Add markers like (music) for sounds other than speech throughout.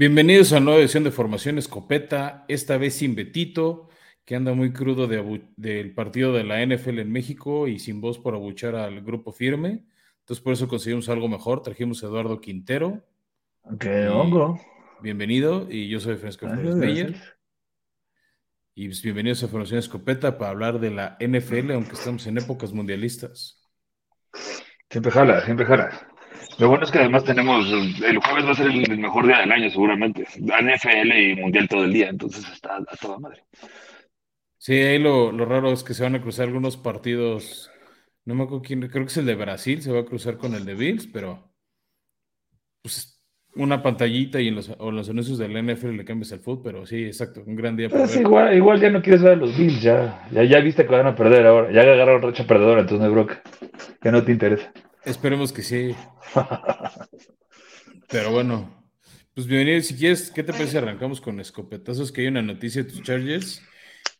Bienvenidos a una nueva edición de Formación Escopeta, esta vez sin Betito, que anda muy crudo del partido de la NFL en México y sin voz por abuchar al grupo firme. Entonces por eso conseguimos algo mejor, trajimos a Eduardo Quintero. ¡Qué hongo! Bienvenido, y yo soy Francisco Flores Meyer. Y pues, bienvenidos a Formación Escopeta para hablar de la NFL, aunque estamos en épocas mundialistas. Siempre jala, siempre jala. Lo bueno es que además tenemos, el jueves va a ser el mejor día del año seguramente. NFL y Mundial todo el día, entonces está a toda madre. Sí, ahí lo, raro es que se van a cruzar algunos partidos. No me acuerdo quién, creo que es el de Brasil, se va a cruzar con el de Bills, pero pues una pantallita y en los, o los anuncios del NFL le cambias el fútbol, pero sí, exacto, un gran día para pues igual, igual ya no quieres ver a los Bills, ya, ya, ya viste que van a perder ahora, ya agarraron racha perdedora, entonces no hay broca, que no te interesa. Esperemos que sí. (laughs) Pero bueno, pues bienvenido. Si quieres, ¿qué te parece? Arrancamos con escopetazos, que hay una noticia de tus Chargers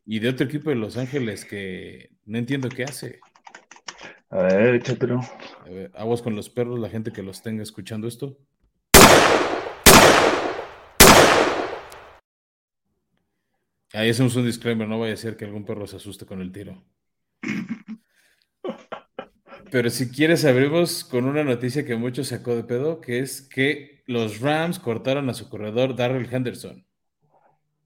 y de otro equipo de Los Ángeles que no entiendo qué hace. A ver, échatelo. aguas con los perros, la gente que los tenga escuchando esto. Ahí hacemos un disclaimer, no vaya a ser que algún perro se asuste con el tiro. Pero si quieres, abrimos con una noticia que mucho sacó de pedo, que es que los Rams cortaron a su corredor Darrell Henderson.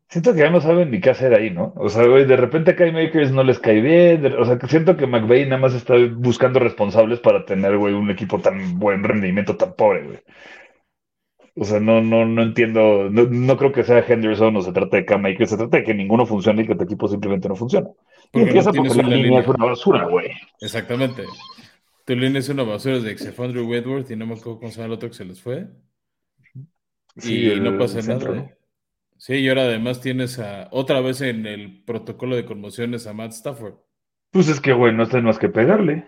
Siento que ya no saben ni qué hacer ahí, ¿no? O sea, güey, de repente a Kai Makers no les cae bien. o sea, que siento que McVeigh nada más está buscando responsables para tener, güey, un equipo tan buen rendimiento, tan pobre, güey. O sea, no, no, no entiendo, no, creo que sea Henderson o se trata de Cam Makers, se trata de que ninguno funcione y que tu equipo simplemente no funciona. Y empieza porque la línea es una basura, güey. Exactamente. Tu línea es una basura de Xefandre Wedworth y no me acuerdo cómo se llama el otro que se les fue. y no pasa nada. Sí, y ahora además tienes a, otra vez en el protocolo de conmociones a Matt Stafford. Pues es que, güey, no está más que pegarle.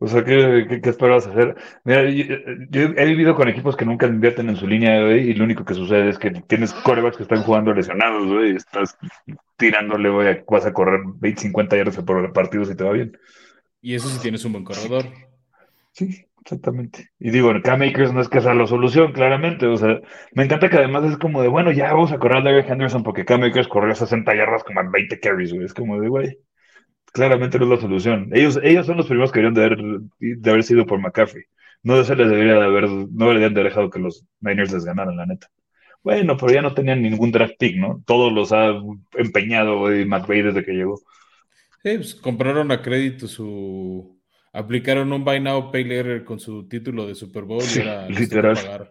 O sea, ¿qué, qué, esperas hacer? Mira, yo, he vivido con equipos que nunca invierten en su línea, güey, y lo único que sucede es que tienes corebacks que están jugando lesionados, güey, y estás tirándole, güey, vas a correr 20, 50 yardas por partido si te va bien. Y eso si tienes un buen corredor. Sí, exactamente. Y digo, el K-Makers no es que sea la solución, claramente. O sea, me encanta que además es como de, bueno, ya vamos a correr a Larry Henderson porque K-Makers corrió 60 yardas como a 20 carries, güey. Es como de, güey, claramente no es la solución. Ellos, ellos son los primeros que deberían de haber, de haber sido por McCaffrey. No se les debería de haber, no deberían de haber dejado que los Niners les ganaran, la neta. Bueno, pero ya no tenían ningún draft pick, ¿no? Todos los ha empeñado güey, McVay desde que llegó. Sí, pues compraron a crédito su aplicaron un buy now pay later con su título de Super Bowl y ahora literal.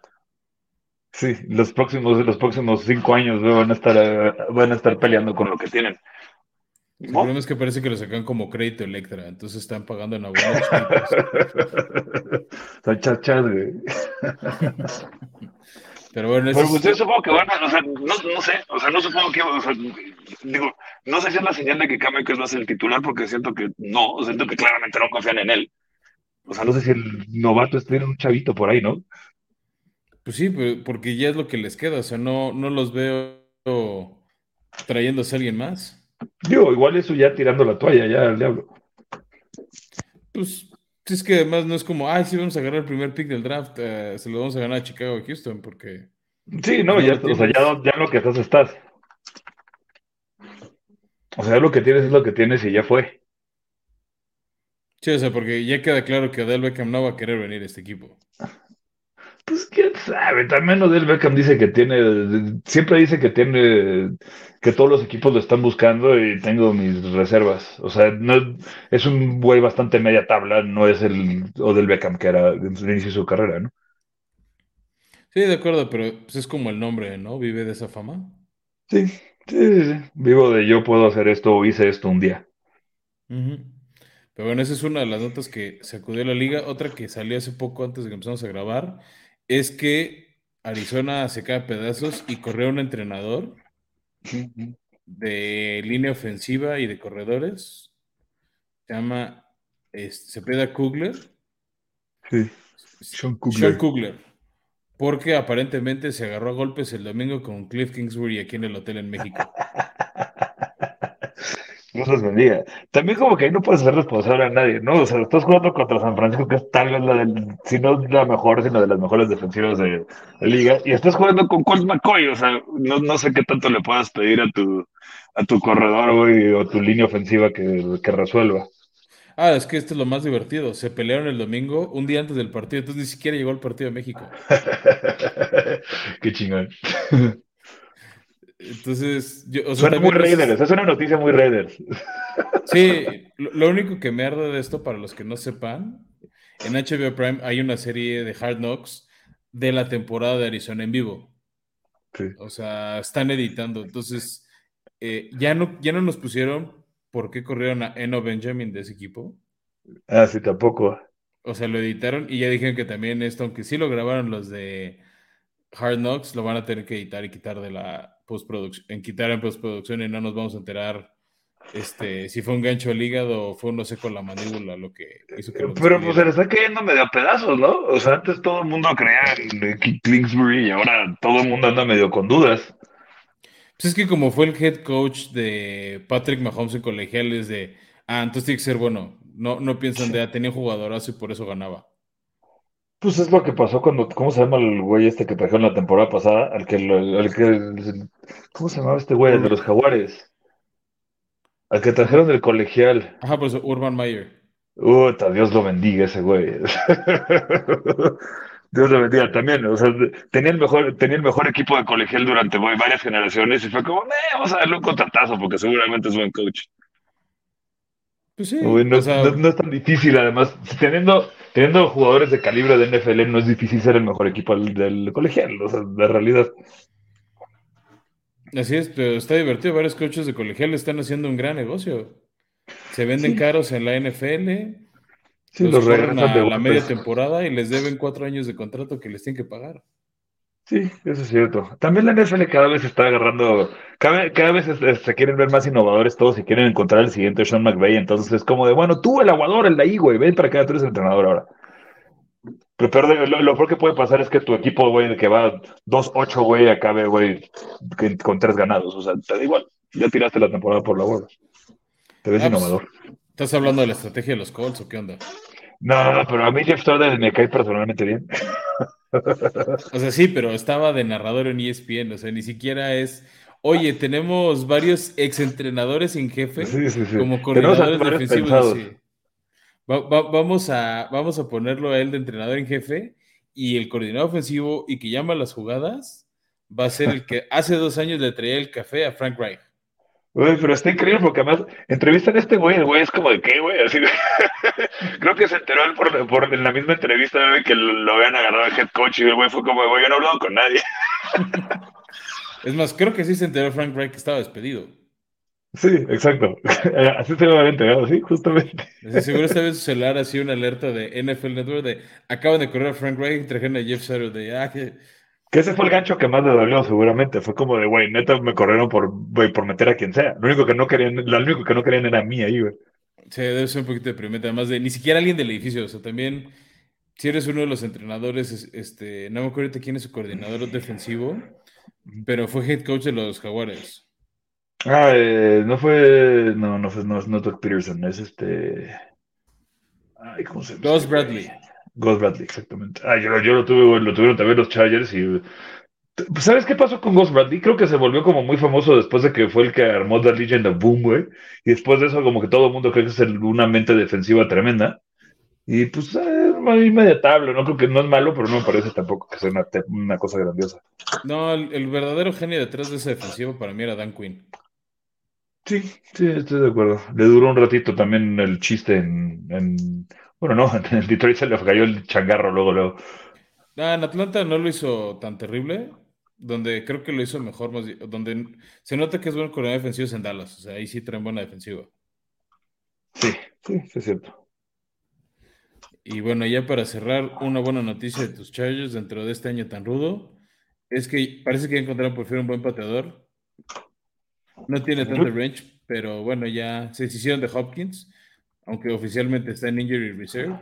Sí, los próximos, los próximos cinco años van a estar van a estar peleando con lo que tienen. El problema es que parece que lo sacan como crédito Electra, entonces están pagando en abonos. Están (laughs) chachas, güey. (laughs) Pero bueno, Pero pues, supongo que van a, o sea, no, no, sé, o sea, no supongo que, o sea, digo, no sé si es la señal de que que va a ser el titular, porque siento que no, siento que claramente no confían en él. O sea, no sé si el novato en un chavito por ahí, ¿no? Pues sí, porque ya es lo que les queda, o sea, no, no los veo trayéndose a alguien más. Digo, igual eso ya tirando la toalla, ya al diablo. Pues es que además no es como, ay, sí, vamos a ganar el primer pick del draft, eh, se lo vamos a ganar a Chicago o Houston, porque. Sí, no, ya, o sea, ya, ya, lo que estás, estás. O sea, lo que tienes es lo que tienes y ya fue. Sí, o sea, porque ya queda claro que Adel Beckham no va a querer venir a este equipo. Pues quién sabe, también Odell Beckham dice que tiene, siempre dice que tiene, que todos los equipos lo están buscando y tengo mis reservas. O sea, no, es un güey bastante media tabla, no es el Odell Beckham que era en su inicio de su carrera, ¿no? Sí, de acuerdo, pero pues, es como el nombre, ¿no? Vive de esa fama. Sí, sí, sí, Vivo de yo puedo hacer esto o hice esto un día. Pero bueno, esa es una de las notas que sacudió la liga. Otra que salió hace poco antes de que empezamos a grabar es que Arizona se cae a pedazos y corrió un entrenador de línea ofensiva y de corredores. Se llama, se peda Kugler. Sí, Sean Kugler. Sean Kugler. Porque aparentemente se agarró a golpes el domingo con Cliff Kingsbury aquí en el hotel en México. (laughs) Dios los bendiga. También como que ahí no puedes ser responsable a nadie, ¿no? O sea, estás jugando contra San Francisco, que es tal vez la del, si no la mejor, sino de las mejores defensivas de la liga, y estás jugando con Colt McCoy, o sea, no, no sé qué tanto le puedas pedir a tu, a tu corredor, güey, o tu línea ofensiva que, que resuelva. Ah, es que esto es lo más divertido. Se pelearon el domingo, un día antes del partido, entonces ni siquiera llegó el partido de México. (laughs) Qué chingón. (laughs) Entonces, yo, o sea, Suena muy también es- Raiders, es una noticia muy Raiders. Sí, (laughs) lo, lo único que me arde de esto, para los que no sepan, en HBO Prime hay una serie de Hard Knocks de la temporada de Arizona en vivo. Sí. O sea, están editando. Entonces, eh, ya, no, ya no nos pusieron por qué corrieron a Eno Benjamin de ese equipo. Ah, sí, tampoco. O sea, lo editaron y ya dijeron que también esto, aunque sí lo grabaron los de Hard Knocks, lo van a tener que editar y quitar de la postproducción, en quitar en postproducción y no nos vamos a enterar este, si fue un gancho al hígado o fue un no sé con la mandíbula lo que hizo que Pero pues se le está cayendo medio a pedazos, ¿no? O sea, antes todo el mundo creía en Kingsbury y ahora todo el mundo anda medio con dudas. Pues es que como fue el head coach de Patrick Mahomes en colegiales de, ah, entonces tiene que ser bueno. No, no piensan de, ah, tenía jugadorazo y por eso ganaba. Pues es lo que pasó cuando, ¿cómo se llama el güey este que trajeron la temporada pasada? Al que, al que, ¿cómo se llamaba este güey? El de los jaguares. Al que trajeron del colegial. Ajá, por eso Urban Meyer. Uta, Dios lo bendiga ese güey. (laughs) Dios lo bendiga también. O sea, tenía el mejor, tenía el mejor equipo de colegial durante güey, varias generaciones y fue como, "Eh, vamos a darle un contratazo porque seguramente es buen coach. Pues sí, Güey, no, o sea, no- no es tan difícil, además, teniendo, teniendo jugadores de calibre de NFL, no es difícil ser el mejor equipo del, del colegial, o sea, de realidad. así es, pero está divertido. Varios coaches de colegial están haciendo un gran negocio. Se venden Sí. caros en la NFL, Sí, los los regresan de la media temporada y les deben cuatro años de contrato que les tienen que pagar. Sí, eso es cierto. También la NFL cada vez está agarrando, cada, cada vez es- es- se quieren ver más innovadores todos y quieren encontrar el siguiente Sean McVay, entonces es como de, bueno, tú el aguador, el de ahí, güey, ven para acá, tú eres el entrenador ahora. Pero peor de- lo, lo peor que puede pasar es que tu equipo, güey, que va 2-8, güey, acabe, güey, con tres ganados. O sea, te da igual. Ya tiraste la temporada por la borda. Te ves Ah, pues, innovador. ¿Estás hablando de la estrategia de los Colts o qué onda? No, no, pero a mí Jeff Stoddard me cae personalmente bien. (laughs) O sea, sí, pero estaba de narrador en ESPN, o sea, ni siquiera es, oye, tenemos varios exentrenadores en jefe Sí, sí, sí. como coordinadores defensivos. Va- va- vamos, a, vamos a ponerlo a él de entrenador en jefe y el coordinador ofensivo y que llama las jugadas va a ser el que hace dos años le traía el café a Frank Reich. Güey, pero está increíble porque además entrevistan a este güey, el güey es como de qué, güey, así. (laughs) Creo que se enteró él por, por en la misma entrevista güey, que lo, lo habían agarrado al head coach y el güey fue como, güey, yo no he hablado con nadie. (laughs) Es más, creo que sí se enteró Frank Reich que estaba despedido. Sí, exacto. (laughs) Así se lo habían entregado, sí, justamente. Seguro estaba en su celular así una alerta de NFL Network de acaban de correr a Frank Reich y trajeron a Jeff Saturday. Ah, que Que ese fue el gancho que más le dolió, seguramente. Fue como de, güey, neta me corrieron por, güey, por meter a quien sea. Lo único que no querían, lo único que no querían era a mí ahí, güey. se debe ser un poquito deprimente, además de ni siquiera alguien del edificio. O sea, también, si eres uno de los entrenadores, es- este, no me acuerdo quién es su coordinador defensivo, pero fue head coach de los Jaguares. Ah, eh, no fue, no, no fue, no, no Doug Peterson, es este, ay, ¿cómo se llama? Güey? Bradley. Gus Bradley, exactamente. Ah, yo, yo lo tuve, lo tuvieron también los Chargers y... ¿Sabes qué pasó con Gus Bradley? Creo que se volvió como muy famoso después de que fue el que armó The Legend of Boom, güey. Y después de eso como que todo el mundo cree que es una mente defensiva tremenda. Y pues eh, ahí media tabla, no creo que no es malo, pero no me parece tampoco que sea una, cosa grandiosa. No, el, el verdadero genio detrás de esa defensiva para mí era Dan Quinn. Sí, sí, estoy de acuerdo. Le duró un ratito también el chiste en, en- bueno, no, (laughs) en Detroit se le cayó el changarro luego, luego. Ah, en Atlanta no lo hizo tan terrible, donde creo que lo hizo mejor, más donde se nota que es buen coordinador defensivo es en Dallas, o sea, ahí sí traen buena defensiva. Sí, sí, sí es cierto. Y bueno, ya para cerrar, una buena noticia de tus Chargers dentro de este año tan rudo, es que parece que encontraron por fin un buen pateador. No tiene tanto range, pero bueno, ya se deshicieron de Hopkins, aunque oficialmente está en Injury Reserve.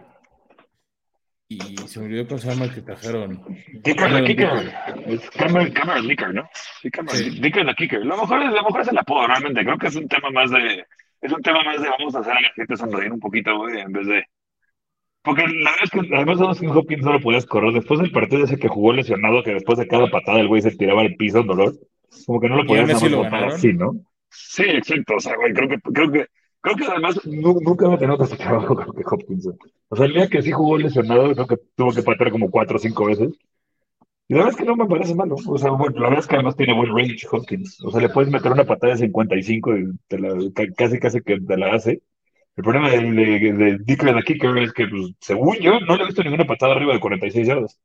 Y se me olvidó cómo se llama que trajeron. Kicker, the kicker. Es Cameron, Cameron Dicker, ¿no? Sí, Cameron Sí. The kicker. Lo mejor es, lo mejor es el apodo, realmente. Creo que es un tema más de. es un tema más de vamos a hacer a la gente sonreír un poquito, güey, en vez de. Porque la verdad es que además de que Hopkins no lo podías correr. Después del partido ese que jugó lesionado, que después de cada patada el güey se tiraba al piso en dolor, como que no lo podías hacer así, ¿no? Sí, exacto. O sea, güey, creo que, creo que, creo que además nunca me tenido ese trabajo creo que Hopkins. O sea, el día que sí jugó lesionado, creo que tuvo que patear como cuatro o cinco veces. Y la verdad es que no me parece malo. O sea, bueno, la verdad es que además tiene buen range Hopkins. O sea, le puedes meter una patada de 55 y te la, casi, casi que te la hace. El problema de, de, de Dicker Kicker es que, pues, según yo, no le he visto ninguna patada arriba de 46 yardas.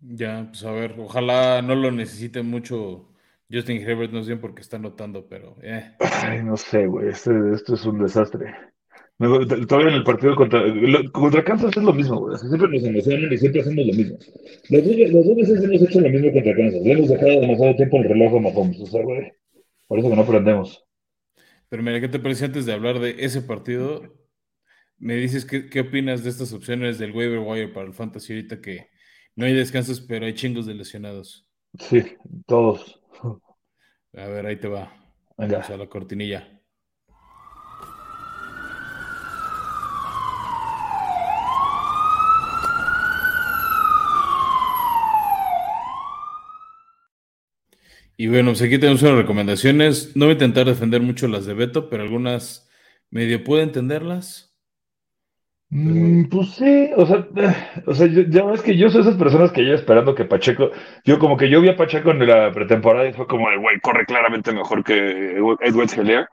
Ya, pues a ver, ojalá no lo necesite mucho Justin Herbert, no sé por qué está notando, pero... Eh. Ay, no sé, güey, este, esto es un desastre. Todavía en el partido contra, contra Kansas es lo mismo, güey. Siempre nos emocionan y siempre hacemos lo mismo. Los dos, veces hemos hecho lo mismo contra Kansas. Ya hemos dejado demasiado tiempo el reloj a Mahomes. O sea, güey. Por eso que no aprendemos. Pero mira, ¿qué te parece antes de hablar de ese partido? Me dices qué, qué opinas de estas opciones del waiver wire para el fantasy ahorita que no hay descansos, pero hay chingos de lesionados. Sí, todos. A ver, ahí te va. Vamos a la cortinilla. Y bueno, pues aquí tenemos unas recomendaciones. No voy a intentar defender mucho las de Beto, pero algunas medio puedo entenderlas. Mm, pues sí, o sea, eh, o sea, ya ves que yo soy esas personas que ya esperando que Pacheco, yo como que yo vi a Pacheco en la pretemporada y fue como, güey, corre claramente mejor que Edward Heller,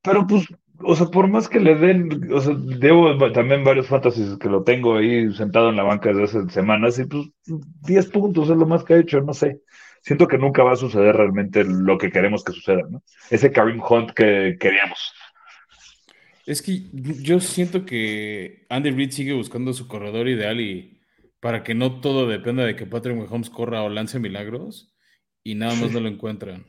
pero pues, o sea, por más que le den, o sea, debo también varios fantasies que lo tengo ahí sentado en la banca desde hace semanas y pues 10 puntos es lo más que ha hecho, no sé siento que nunca va a suceder realmente lo que queremos que suceda, ¿no? Ese Karim Hunt que queríamos. Es que yo siento que Andy Reid sigue buscando su corredor ideal y para que no todo dependa de que Patrick Mahomes corra o lance milagros y nada más no lo encuentran.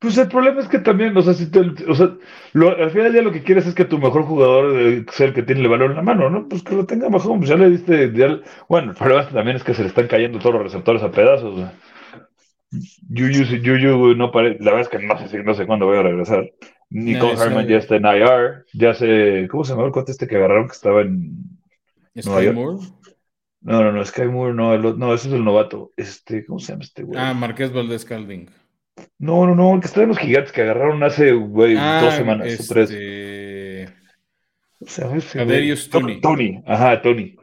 Pues el problema es que también, o sea, si o sea al final ya lo que quieres es que tu mejor jugador sea el que tiene el balón en la mano, ¿no? Pues que lo tenga Mahomes, ya le diste, bueno, el problema también es que se le están cayendo todos los receptores a pedazos. Yuyu, Yuyu no parece, la verdad es que no sé, no sé cuándo voy a regresar. Nicole Harman ya está en IR, ya sé, ¿cómo se llama el cuate este que agarraron que estaba en Sky Moore? No, no, no, Sky Moore, no, no, ese es el novato. Este, ¿cómo se llama este güey? Ah, Marqués Valdés Calding. No, no, no, el que está en los gigantes que agarraron hace, güey, ah, dos semanas o tres. Este, o sea, ese, Tony. Tony, ajá, Tony.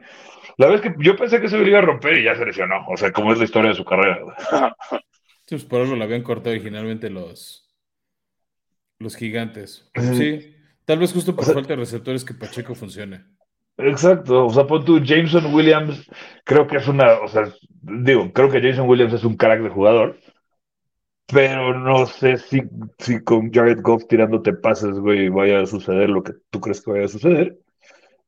La verdad es que yo pensé que se lo iba a romper y ya se lesionó. O sea, como es la historia de su carrera. (laughs) pues por eso lo habían cortado originalmente los, los gigantes. Sí, tal vez justo por falta de receptores que Pacheco funcione. Exacto, o sea, pon tú, Jameson Williams, creo que es una, o sea, digo, creo que Jameson Williams es un crack de jugador, pero no sé si, si con Jared Goff tirándote pases, güey, vaya a suceder lo que tú crees que vaya a suceder.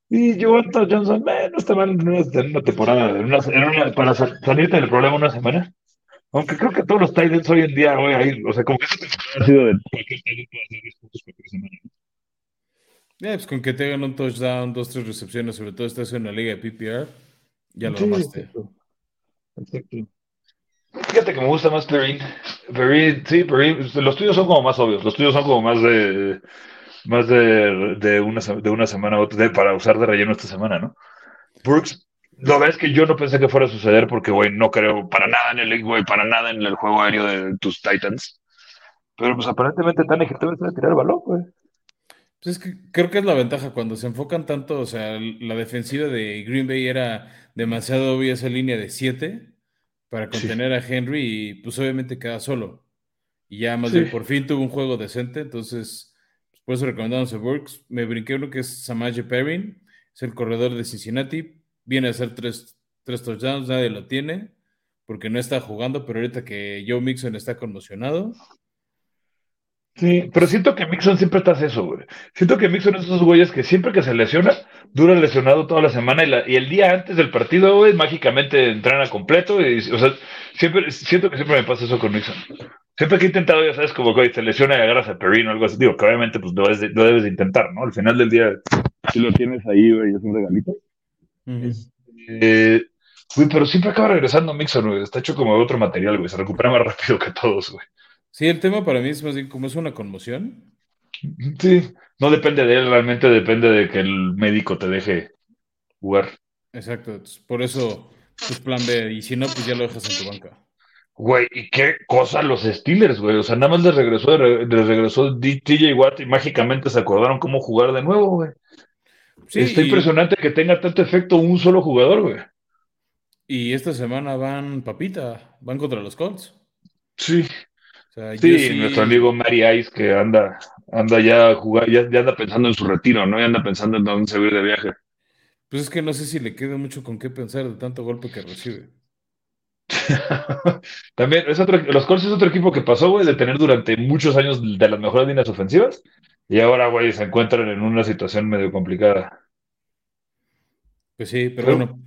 Y Jonathan Johnson, no está mal en una, temporada, en una, para salirte del problema una semana. Aunque creo que todos los Titans hoy en día, hoy ahí, o sea, como que eso ha sido de cualquier Titan puede hacer 10 puntos por semana. Yeah, pues con que te hagan un touchdown, dos, tres recepciones, sobre todo estás en una liga de PPR, ya lo sí, Exacto. Fíjate que me gusta más Perrin. Perrin, sí, Perrin, los tuyos son como más obvios, los tuyos son como más de más de, de, una, de una semana a otra para usar de relleno esta semana, ¿no? Brooks, lo ves que yo no pensé que fuera a suceder porque, güey, no creo para nada en el güey, para nada en el juego aéreo de tus Titans. Pero pues aparentemente tan ejecutivo a tirar el balón, güey. Pues es que creo que es la ventaja cuando se enfocan tanto, o sea, la defensiva de Green Bay era demasiado obvia esa línea de 7 para contener a Henry y pues obviamente queda solo. Y ya más bien por fin tuvo un juego decente, entonces por eso recomendamos a Burks. Me brinqué uno que es Samaje Perrin, es el corredor de Cincinnati. Viene a hacer tres, tres touchdowns, nadie lo tiene porque no está jugando, pero ahorita que Joe Mixon está conmocionado. Sí, pero siento que Mixon siempre está eso, güey. Siento que Mixon es esos güeyes que siempre que se lesiona, dura lesionado toda la semana y, el día antes del partido, güey, mágicamente entrena completo. Y, o sea, siempre, siento que siempre me pasa eso con Mixon. Siempre que he intentado, ya sabes, como que se lesiona y agarras a Perino o algo así, digo, que obviamente pues lo debes, de, debes de intentar, ¿no? Al final del día, si lo tienes ahí, güey, es un regalito. Eh, güey, pero siempre acaba regresando Mixon, güey. Está hecho como de otro material, güey. Se recupera más rápido que todos, güey. Sí, el tema para mí es más bien como es una conmoción. Sí, no depende de él, realmente depende de que el médico te deje jugar. Exacto, por eso, pues plan B, y si no, pues ya lo dejas en tu banca. Güey, ¿y qué cosa los Steelers, güey? O sea, nada más les regresó, les regresó TJ Watt y mágicamente se acordaron cómo jugar de nuevo, güey. Sí, Está impresionante que tenga tanto efecto un solo jugador, güey. Y esta semana van papita, van contra los Colts. Sí. sí, nuestro amigo Mary Ice que anda, anda ya, jugar, ya, ya, anda pensando en su retiro, ¿no? Ya anda pensando en dónde se va de viaje. Pues es que no sé si le queda mucho con qué pensar de tanto golpe que recibe. (laughs) También, es otro, los Colts es otro equipo que pasó, güey, de tener durante muchos años de las mejores líneas ofensivas y ahora, güey, se encuentran en una situación medio complicada. Pues sí, pero, bueno.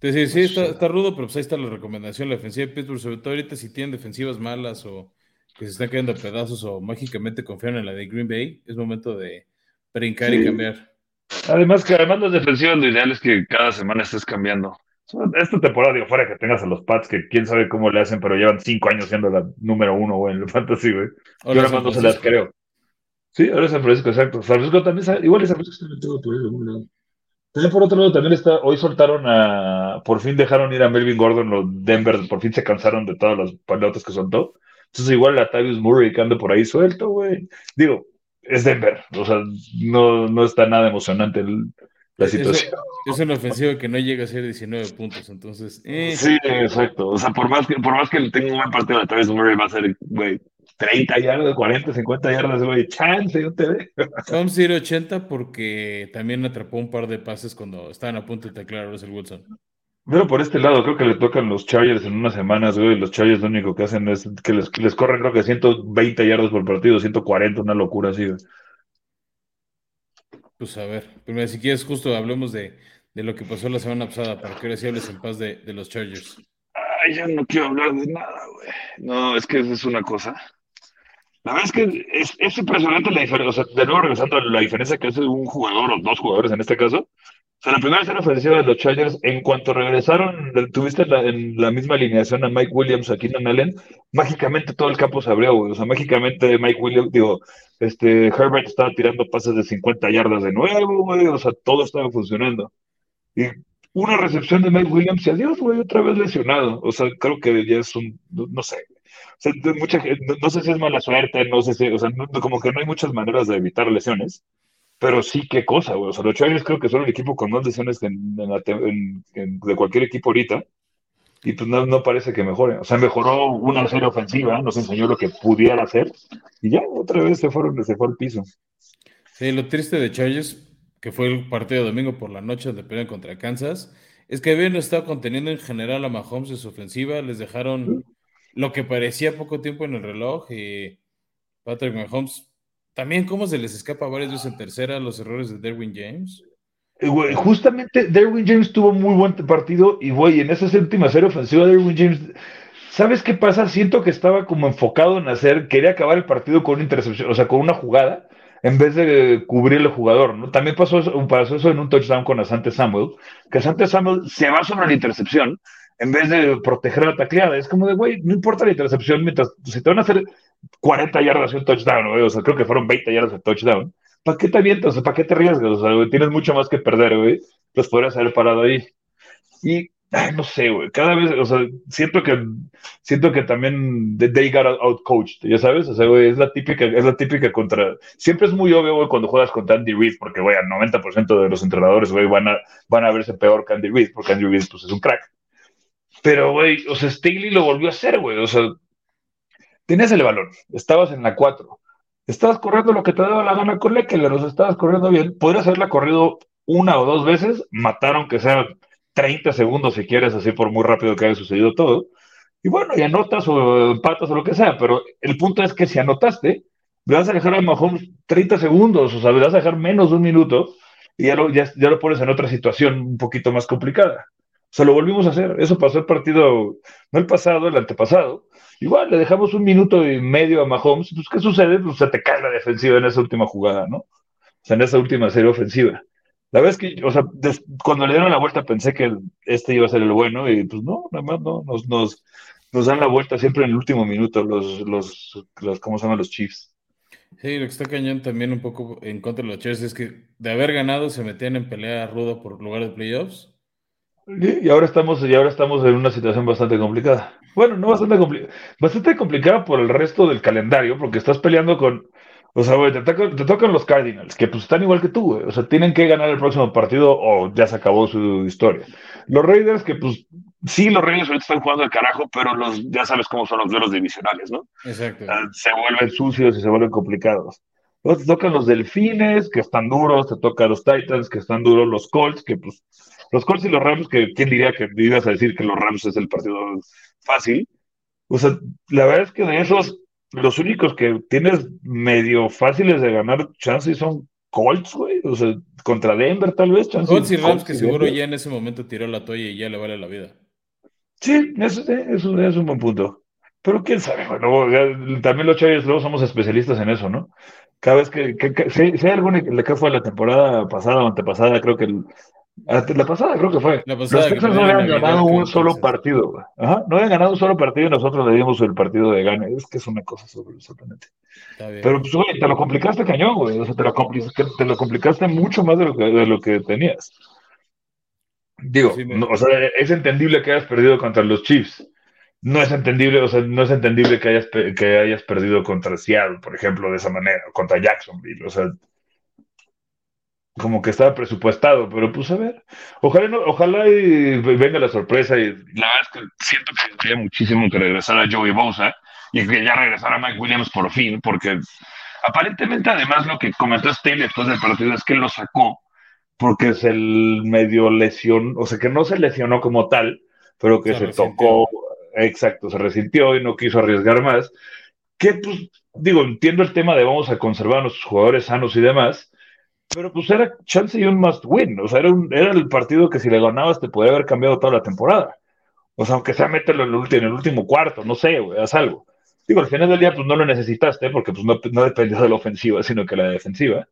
Decir, sí, está, está, rudo, pero pues ahí está la recomendación. La defensiva de Pittsburgh, sobre todo ahorita si tienen defensivas malas o que se están cayendo a pedazos o mágicamente confían en la de Green Bay, es momento de brincar y cambiar. Además, que además las defensivas lo ideal es que cada semana estés cambiando. Esta temporada, digo, fuera que tengas a los Pats, que quién sabe cómo le hacen, pero llevan cinco años siendo la número uno, güey, en el fantasy, güey. Yo nada más no se las creo. Sí, ahora San Francisco, exacto. San Francisco también, igual es San Francisco está metido por algún lado. También por otro lado, también está, hoy soltaron a, por fin dejaron ir a Melvin Gordon, los Denver, por fin se cansaron de todos los pelotas que soltó. Entonces igual a Tavius Murray que anda por ahí suelto, güey. Digo, es Denver, o sea, no, no está nada emocionante el, la situación. Es, una ofensiva que no llega a ser 19 puntos, entonces. Eh. Sí, exacto. O sea, por más que, por más que tenga un buen partido de Travis Murray, va a ser, güey, 30 yardas, 40, 50 yardas, güey, chance, yo te veo. Vamos a ir 80 porque también atrapó un par de pases cuando estaban a punto de teclar a Russell Wilson. Pero por este lado, creo que le tocan los Chargers en unas semanas, güey. Los Chargers lo único que hacen es que les, les corren, creo que 120 yardas por partido, 140, una locura así, güey. Pues a ver, primero si quieres justo hablemos de, lo que pasó la semana pasada, para que ahora sí hables en paz de, los Chargers. Ay, yo no quiero hablar de nada, güey. No, es que es una cosa. La verdad es que es, es impresionante la diferencia, o sea, de nuevo regresando a la diferencia que hace un jugador o dos jugadores en este caso, sea, la primera serie ofensiva de los Chargers, en cuanto regresaron, tuviste en la, misma alineación a Mike Williams, aquí en Allen, mágicamente todo el campo se abrió, güey. O sea, mágicamente Mike Williams, digo, este, Herbert estaba tirando pases de 50 yardas de nuevo, güey. O sea, todo estaba funcionando. Y una recepción de Mike Williams y adiós, güey, otra vez lesionado. O sea, creo que ya es un, no, sé. O sea, mucha, no, no, sé si es mala suerte, no sé si, o sea, como que no hay muchas maneras de evitar lesiones. Pero sí, qué cosa, güey. O sea, los Chargers creo que son el equipo con más lesiones de cualquier equipo ahorita. Y pues no, parece que mejore. O sea, mejoró una serie ofensiva, nos enseñó lo que pudiera hacer. Y ya, otra vez se, fueron, se fue al piso. Sí, lo triste de Chargers, que fue el partido de domingo por la noche de pelea contra Kansas, es que habían estado conteniendo en general a Mahomes en su ofensiva. Les dejaron lo que parecía poco tiempo en el reloj. Y Patrick Mahomes también cómo se les escapa varias veces en tercera los errores de Derwin James. Eh, justamente Derwin James tuvo muy buen partido y güey, en esa última serie ofensiva Derwin James, ¿sabes qué pasa? Siento que estaba como enfocado en hacer, quería acabar el partido con una intercepción, o sea, con una jugada, en vez de cubrir el jugador, ¿no? También pasó eso, pasó eso en un touchdown con Asante Samuel, que Asante Samuel se va sobre la intercepción en vez de proteger la tacleada. Es como de, güey, no importa la intercepción, mientras si te van a hacer 40 yardas y un touchdown, güey, o sea, creo que fueron 20 yardas de touchdown. ¿Para qué te avientas? ¿Para qué te arriesgas? O sea, güey, tienes mucho más que perder, güey. Los podrías haber parado ahí. Y, ay, no sé, güey, cada vez, o sea, siento que, siento que también they got out coached, ya sabes, o sea, güey, es la típica, es la típica contra, siempre es muy obvio, güey, cuando juegas contra Andy Reid, porque, güey, al 90% de los entrenadores, güey, van a, van a verse peor que Andy Reid, porque Andy Reid, pues, es un crack. Pero, güey, o sea, Staley lo volvió a hacer, güey, o sea, Tenías el balón, estabas en la 4, estabas corriendo lo que te daba la gana con Leckler, los estabas corriendo bien, podrías haberla corrido una o dos veces, mataron que sea 30 segundos si quieres, así por muy rápido que haya sucedido todo. Y bueno, y anotas o empatas o lo que sea, pero el punto es que si anotaste, le vas a dejar a Mahomes 30 segundos, o sea, le vas a dejar menos de un minuto y ya lo, ya, ya lo pones en otra situación un poquito más complicada. Sea, lo volvimos a hacer. Eso pasó el partido, no el pasado, el antepasado. Igual le dejamos un minuto y medio a Mahomes. Pues, ¿qué sucede? Pues se te cae la defensiva en esa última jugada, ¿no? O sea, en esa última serie ofensiva. La verdad es que, o sea, cuando le dieron la vuelta pensé que este iba a ser el bueno y pues no, nada más no, nos, nos, nos dan la vuelta siempre en el último minuto los, los, los ¿cómo se llaman los Chiefs? Sí, lo que está cañón también un poco en contra de los Chargers es que de haber ganado se metían en pelea ruda por lugar de playoffs. Y ahora estamos, y ahora estamos en una situación bastante complicada. Bueno, no bastante complicada, bastante complicada por el resto del calendario, porque estás peleando con, o sea, güey, te, tocan, los Cardinals, que pues están igual que tú, güey. O sea, tienen que ganar el próximo partido o ya se acabó su historia. Los Raiders, que pues sí, los Raiders ahorita están jugando de carajo, pero los, ya sabes cómo son los duelos divisionales, ¿no? Exacto. se vuelven sucios y se vuelven complicados. Luego te tocan los Delfines, que están duros, te tocan los Titans, que están duros, los Colts, que pues, los Colts y los Rams, que quién diría que ibas a decir que los Rams es el partido fácil. O sea, la verdad es que de esos, los únicos que tienes medio fáciles de ganar chances son Colts, güey. O sea, contra Denver tal vez. Colts y Rams que seguro ya en ese momento tiró la toalla y ya le vale la vida. Sí, eso, eso es un buen punto. Pero quién sabe, bueno, también los Chargers luego somos especialistas en eso, ¿no? Cada vez que, si, hay alguna que fue la temporada pasada o antepasada, creo que el, la pasada creo que fue. los Texans no habían ganado un solo partido. Ajá, no habían ganado un solo partido y nosotros le dimos el partido de gane. Es que es una cosa sorprendente. Pero pues, güey, te lo complicaste cañón, güey. O sea, te lo, complicaste, te lo complicaste mucho más de lo que, de lo que tenías. Digo, o sea, es entendible que hayas perdido contra los Chiefs. No es entendible, o sea, no es entendible que hayas, que hayas perdido contra Seattle, por ejemplo, de esa manera, contra Jacksonville. O sea, como que estaba presupuestado, pero pues a ver, ojalá, ojalá y venga la sorpresa y la verdad es que siento que quería muchísimo que regresara Joey Bosa y que ya regresara Mike Williams por fin, porque aparentemente además lo que comentó Staley después del partido es que lo sacó porque es el medio lesión, o sea que no se lesionó como tal, pero que se, tocó, exacto, se resintió y no quiso arriesgar más, que pues digo, entiendo el tema de vamos a conservar a nuestros jugadores sanos y demás, pero pues era chance y un must win. O sea, era, un, era el partido que si le ganabas te podía haber cambiado toda la temporada. O sea, aunque sea mételo en el, último, cuarto, no sé, güey, haz algo. Digo, al final del día, pues no lo necesitaste, porque pues no, no dependió de la ofensiva, sino que la defensiva.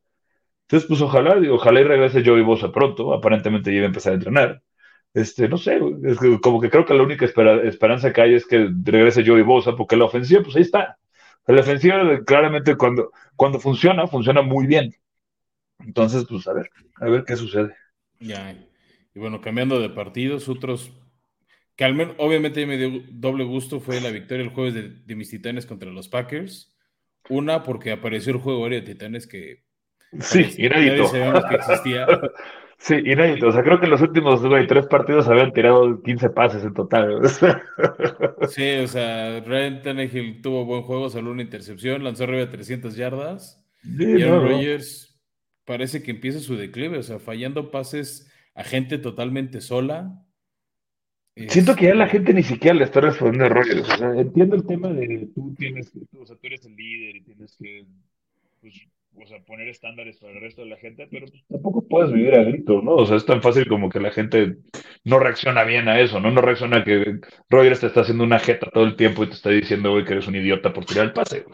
Entonces, pues ojalá, digo, ojalá y regrese Joey Bosa pronto. Aparentemente ya iba a empezar a entrenar. Este, no sé, es como que creo que la única esperanza que hay es que regrese Joey Bosa, porque la ofensiva, pues ahí está. La ofensiva, claramente, cuando, cuando funciona, funciona muy bien. Entonces, pues a ver, a ver qué sucede. Ya, y bueno, cambiando de partidos, otros que al menos, obviamente me dio doble gusto fue la victoria el jueves de, mis titanes contra los Packers. Una, porque apareció el juego aéreo de titanes que. Sí, inédito. que existía. (laughs) Sí, inédito. O sea, creo que en los últimos tres partidos habían tirado 15 pases en total. (laughs) Sí, o sea, Ryan Tannehill tuvo buen juego, salió una intercepción, lanzó arriba de 300 yardas. y Aaron Rodgers parece que empieza su declive, o sea, fallando pases a gente totalmente sola. Siento que ya la este gente ni siquiera le está respondiendo a Rogers. O sea, entiendo el tema de tú tienes que, o sea, tú eres el líder y tienes que, pues, o sea, poner estándares para el resto de la gente, pero pues, tampoco puedes vivir a gritos, ¿no? O sea, es tan fácil como que la gente no reacciona bien a eso, ¿no? No reacciona a que Rogers te está haciendo una jeta todo el tiempo y te está diciendo, güey, que eres un idiota por tirar el pase.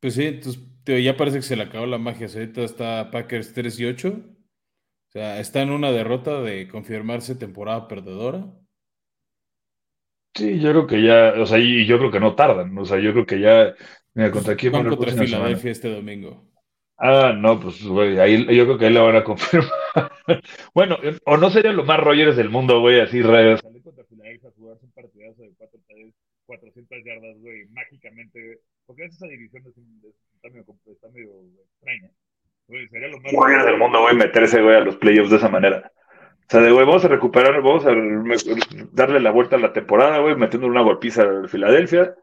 Pues sí, entonces ya parece que se le acabó la magia. Ahorita está Packers 3 y 8. O sea, está en una derrota de confirmarse temporada perdedora. Sí, yo creo que ya, o sea, y yo creo que no tardan. O sea, yo creo que ya. Mira, ¿contra quién van contra Filadelfia este domingo? Ah, no, pues, güey, ahí yo creo que ahí la van a confirmar. (laughs) bueno, o no sería lo más Rogers del mundo, güey, así, Salir contra Filadelfia, jugarse un partidazo de 400 yardas, güey, mágicamente. Porque esa división es, está, medio, está medio extraña. Güey, sería lo más del mundo, güey, meterse, güey, a los playoffs de esa manera. O sea, de güey, vamos a recuperar, vamos a darle la vuelta a la temporada, güey, metiendo una golpiza a Filadelfia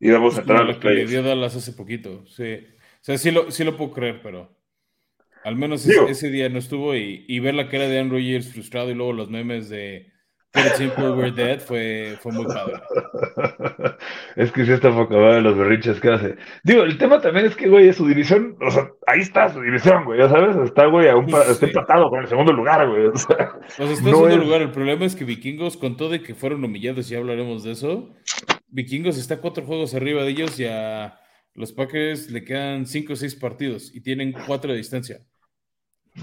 y vamos a entrar a los playoffs. dio Dallas hace poquito, sí. O sea, sí lo, sí lo puedo creer, pero al menos ese, día no estuvo y, y ver la cara de Andrew Rogers frustrado y luego los memes de Pretty Simple We're Dead fue, fue muy padre. (laughs) es que sí está enfocado en los berrinches que hace. Digo, el tema también es que, güey, es su división, o sea, ahí está su división, güey, ya sabes, está, güey, a un está empatado con el segundo lugar, güey. O sea, está en segundo lugar. El problema es que Vikingos, con todo de que fueron humillados, ya hablaremos de eso, Vikingos está cuatro juegos arriba de ellos y a los Packers le quedan cinco o seis partidos y tienen cuatro de distancia.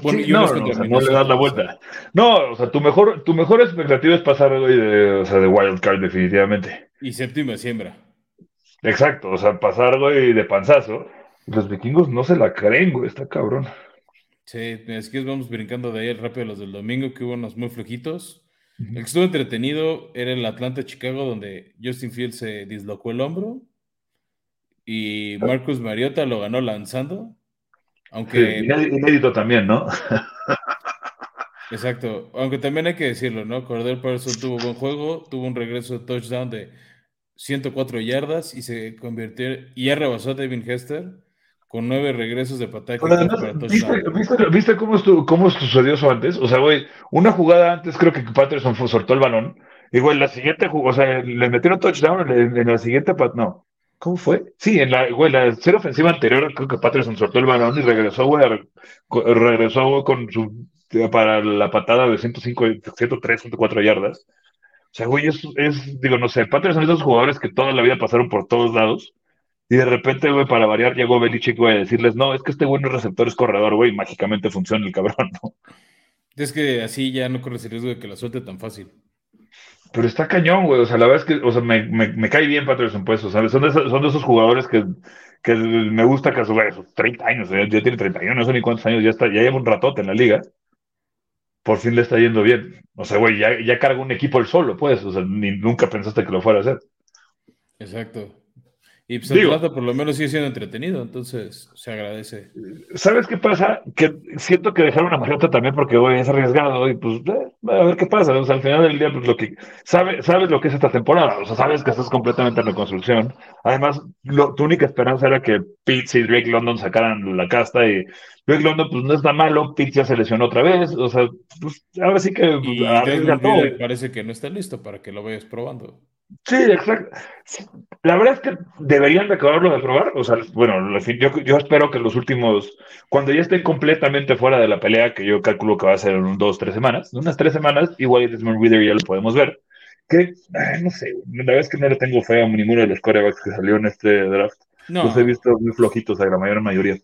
Bueno, no, no, le das la vuelta. No, o sea, tu mejor, tu mejor expectativa es pasar hoy de, o sea, de Wild Card, definitivamente. Y séptima siembra. Exacto, o sea, pasar, güey, de panzazo. Los vikingos no se la creen, güey, está cabrón. Sí, es que vamos brincando de ahí rápido los del domingo, que hubo unos muy flojitos. El que estuvo entretenido era el Atlanta Chicago, donde Justin Fields se dislocó el hombro y Marcus Mariota lo ganó lanzando. Aunque. inédito también, ¿no? (laughs) Exacto. Aunque también hay que decirlo, ¿no? Cordell Patterson tuvo buen juego, tuvo un regreso de touchdown de 104 yardas y se convirtió. Y ya rebasó a Devin Hester con nueve regresos de patada. ¿viste, cómo, sucedió eso antes? O sea, güey, una jugada antes creo que Patterson soltó el balón. Y, güey, la siguiente, o sea, le metieron touchdown en, la siguiente, no. ¿Cómo fue? Sí, en la, güey, la serie ofensiva anterior creo que Patterson soltó el balón y regresó, güey, regresó con su, para la patada de 105, 103, 104 yardas. O sea, güey, es, es, digo, no sé, Patterson es esos jugadores que toda la vida pasaron por todos lados y de repente, güey, para variar, llegó Belichick, güey, a decirles, no, es que este güey no es receptor, es corredor, güey, mágicamente funciona el cabrón, ¿no? Es que así ya no corres el riesgo de que la suelte tan fácil. Pero está cañón, güey. O sea, la verdad es que, o sea, me, me, cae bien Patterson, pues. O sea, son de son esos jugadores que, que me gusta que a su vez, 30 años, ya, tiene 31, no sé ni cuántos años, ya está, ya lleva un ratote en la liga. Por fin le está yendo bien. O sea, güey, ya, ya carga un equipo el solo, pues. O sea, ni, nunca pensaste que lo fuera a hacer. Exacto. Y pues el por lo menos sigue siendo entretenido, entonces se agradece. ¿Sabes qué pasa? Que siento que dejaron a Mariota también porque hoy es arriesgado y pues eh, a ver qué pasa. O sea, al final del día, pues lo que sabes, sabes lo que es esta temporada, o sea, sabes que estás completamente en reconstrucción. Además, tu única esperanza era que Pitts y Drake London sacaran la casta y Drake London pues no está malo, Pitts ya se lesionó otra vez, o sea, pues ahora sí que y todo. Parece que no está listo para que lo vayas probando. Sí, exacto. La verdad es que deberían de acabarlo de probar. O sea, bueno, yo, yo espero que los últimos, cuando ya estén completamente fuera de la pelea, que yo calculo que va a ser en dos, tres semanas, unas tres semanas, igual Desmond Reader ya lo podemos ver. Que, no sé, la verdad es que no le tengo fe a ninguno de los corebacks que salió en este draft. No. Los he visto muy flojitos a la mayor mayoría.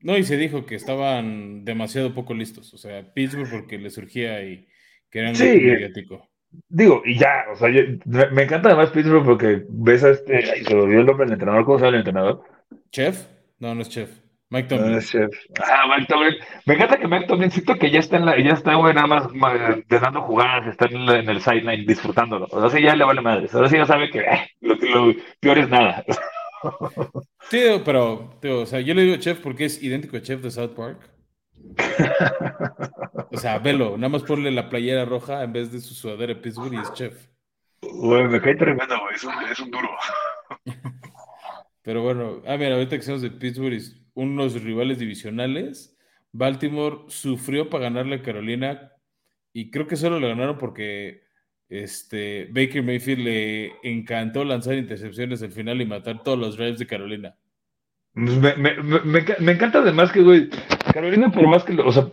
No, y se dijo que estaban demasiado poco listos. O sea, Pittsburgh porque le surgía y que eran sí, mediático. Digo, y ya, o sea, me encanta además Pittsburgh porque ves a este, ay, se volvió el nombre del entrenador, ¿cómo se llama el entrenador? ¿Chef? No, no es Chef. Mike Tomlin. No es Chef. Ah, Mike Tomlin. Me encanta que Mike Tomlin, siento que ya está, en la, ya está, güey, nada más dando jugadas, está en, en el sideline disfrutándolo. O sea, sí, ya le vale madre. Ahora sí ya sabe que eh, lo, lo peor es nada. Sí, pero, tío, o sea, yo le digo Chef porque es idéntico a Chef de South Park. O sea, velo, nada más ponle la playera roja en vez de su sudadera de Pittsburgh y es chef. Güey, me cae tremendo, güey, es un, duro. Pero bueno, ah, mira, ahorita que somos de Pittsburgh, unos rivales divisionales, Baltimore sufrió para ganarle a Carolina y creo que solo le ganaron porque este, Baker Mayfield le encantó lanzar intercepciones al final y matar todos los drives de Carolina. Me, me, me, me, encanta además que, güey, Carolina, por más que, o sea,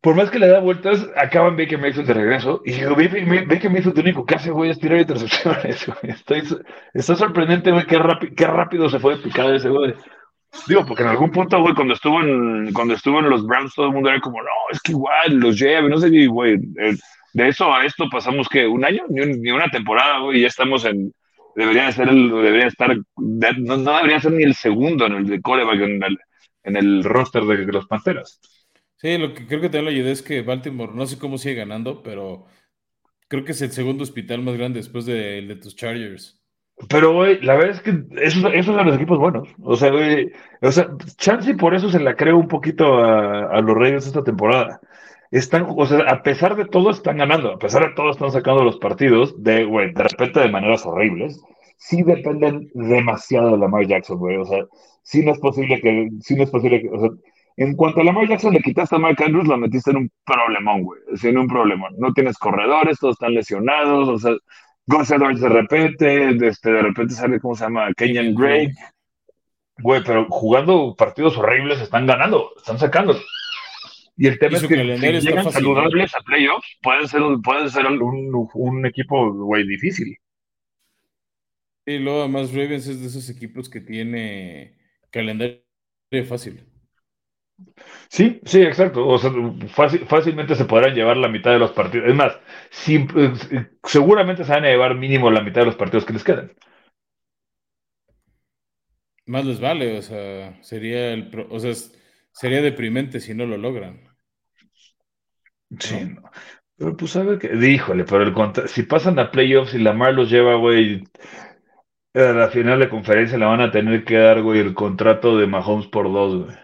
por más que le da vueltas, acaban Baker Mayfield de regreso. Y digo, Baker Mayfield lo único que hace, güey, es tirar intercepciones, (laughs) güey. Está, sorprendente, güey, qué, qué rápido se fue de picada ese, güey. Digo, porque en algún punto, güey, cuando estuvo en, cuando estuvo en los Browns, todo el mundo era como, no, es que igual, los lleve, no sé güey. De eso a esto pasamos que un año, ni, ni una temporada, güey, y ya estamos en, debería ser el, debería estar, no, debería ser ni el segundo en el de coreback en el, en el roster de, los Panteras. Sí, lo que creo que también lo ayudé es que Baltimore, no sé cómo sigue ganando, pero creo que es el segundo hospital más grande después del de, tus Chargers. Pero, güey, la verdad es que esos, esos son los equipos buenos. O sea, güey, o sea, Chance por eso se la creo un poquito a, a los Reyes esta temporada están, o sea, a pesar de todo están ganando, a pesar de todo están sacando los partidos de, güey, de repente de maneras horribles, sí dependen demasiado de Lamar Jackson, güey, o sea, sí no es posible que, sí no es posible o sea, en cuanto a Lamar Jackson le quitaste a Mark Andrews, lo metiste en un problemón, güey, en un problemón. No tienes corredores, todos están lesionados, o sea, Gus de repente, este, de repente sale, ¿cómo se llama? Kenyan Drake. Güey, pero jugando partidos horribles están ganando, están sacando. Y el tema es que si llegan saludables a playoffs, pueden ser, pueden ser un, un equipo, güey, difícil. Y luego además Ravens es de esos equipos que tiene calendario fácil. Sí, sí, exacto. O sea, fácilmente se podrán llevar la mitad de los partidos. Es más, seguramente se van a llevar mínimo la mitad de los partidos que les quedan. más les vale, o sea, sería el, o sea, sería deprimente si no lo logran. Sí, no. Pero pues sabe que, híjole, pero el si pasan a playoffs y Lamar los lleva, güey, a la final de conferencia la van a tener que dar, güey, el contrato de Mahomes por dos, güey.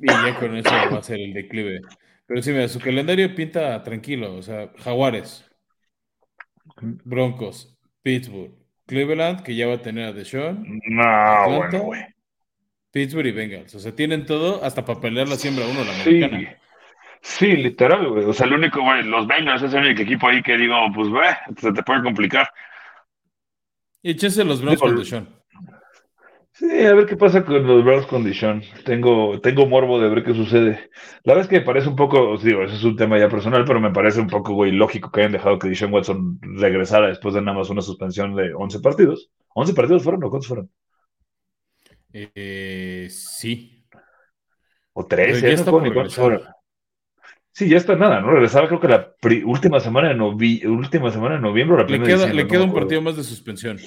Y ya con eso va a ser el declive. Pero sí, mira, su calendario pinta tranquilo, o sea, Jaguares, Broncos, Pittsburgh, Cleveland, que ya va a tener a Deshaun. No, bueno, güey. Pittsburgh y Bengals. O sea, tienen todo hasta para pelear la siembra uno, la americana. Sí, literal, güey. O sea, el único, güey, los Bengals es el único equipo ahí que digo, pues, güey, se te puede complicar. Y échese los Browns con Deshaun. Sí, a ver qué pasa con los Browns con Deshaun. Tengo, tengo morbo de ver qué sucede. La verdad es que me parece un poco, os digo, ese es un tema ya personal, pero me parece un poco, güey, lógico que hayan dejado que Deshaun Watson regresara después de nada más una suspensión de 11 partidos. ¿11 partidos fueron o cuántos fueron? Eh, sí. O 13, ya no cuántos fueron. Sí, ya está nada, ¿no? Regresaba creo que la última semana de última semana de noviembre. le queda, le queda un partido más de suspensión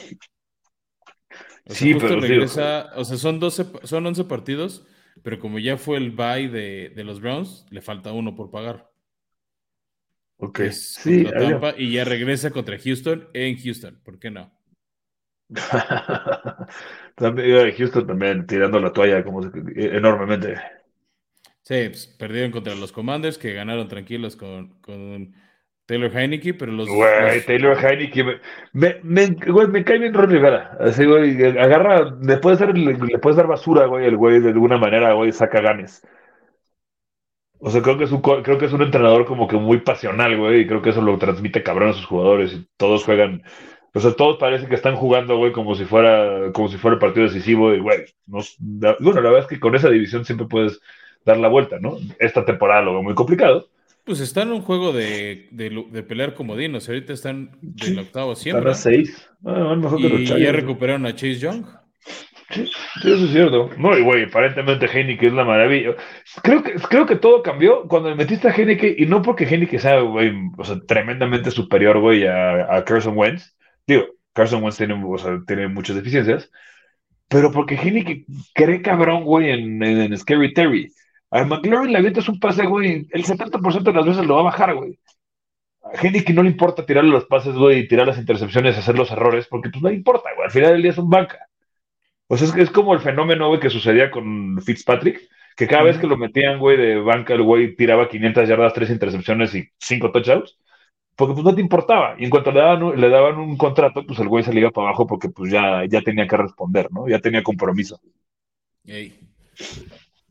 sí, pero regresa, o sea, son 12, son 11 partidos, pero como ya fue el bye de, los Browns, le falta uno por pagar. Ok. sí, y ya regresa contra Houston en Houston. ¿Por qué no? (laughs) también, Houston también tirando la toalla como enormemente. Sí, pues, perdieron contra los Commanders que ganaron tranquilos con, con Taylor Heineke, pero los. Güey, Taylor Heineke. Me, me, güey, me cae bien Ron Rivera. Así, güey, agarra. Le puedes, dar, le, puedes dar basura, güey, el güey, de alguna manera, güey, saca ganes. O sea, creo que, es un, creo que es un entrenador como que muy pasional, güey, y creo que eso lo transmite cabrón a sus jugadores. Y todos juegan. O sea, todos parece que están jugando, güey, como si fuera, como si fuera el partido decisivo. Y, güey, bueno, la verdad es que con esa división siempre puedes dar la vuelta, ¿no? Esta temporada lo veo muy complicado pues están en un juego de, de, pelear como dinos. Ahorita están del octavo siempre. Están a seis. Ah, y ya recuperaron a Chase Young. Sí, eso es cierto. No, y güey, aparentemente Heineken es la maravilla. Creo que, creo que todo cambió cuando metiste a Heineken, y no porque Heineken sea, güey, o sea, tremendamente superior, güey, a, a Carson Wentz. Digo, Carson Wentz tiene, o sea, tiene muchas deficiencias, pero porque Heineken cree cabrón, güey, en, en Scary Terry. A McLaren le avientas un pase, güey, el 70% de las veces lo va a bajar, güey. A que no le importa tirarle los pases, güey, y tirar las intercepciones, hacer los errores, porque pues no le importa, güey. Al final del día es un banca. O sea, es, es como el fenómeno, güey, que sucedía con Fitzpatrick, que cada vez que lo metían, güey, de banca, el güey tiraba 500 yardas, 3 intercepciones y 5 touchdowns, porque pues no te importaba. Y en cuanto le daban, le daban un contrato, pues el güey se le iba para abajo porque pues ya, ya tenía que responder, ¿no? Ya tenía compromiso.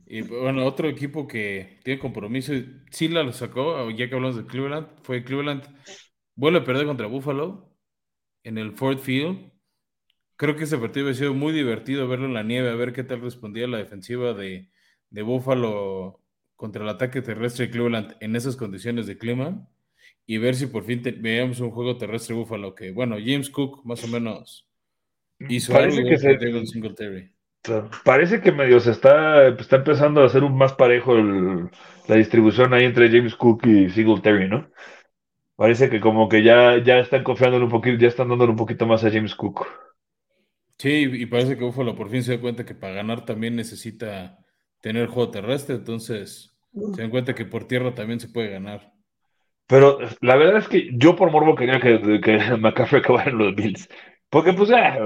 Y bueno, otro equipo que tiene compromiso, sí la lo sacó, ya que hablamos de Cleveland, fue Cleveland, vuelve a perder contra Buffalo en el Ford Field. Creo que ese partido ha sido muy divertido verlo en la nieve, a ver qué tal respondía la defensiva de, de Buffalo contra el ataque terrestre de Cleveland en esas condiciones de clima y ver si por fin veíamos un juego terrestre Buffalo que, bueno, James Cook más o menos hizo Parece algo que se... Parece que medio se está, está empezando a hacer un más parejo la distribución ahí entre James Cook y Singletary, ¿no? Parece que como que ya, ya están confiando un poquito, ya están dándole un poquito más a James Cook. Sí, y parece que Buffalo por fin se da cuenta que para ganar también necesita tener juego terrestre, entonces se dan cuenta que por tierra también se puede ganar. Pero la verdad es que yo por morbo quería que, que (laughs) McCaffrey acabara en los Bills. Porque pues ya,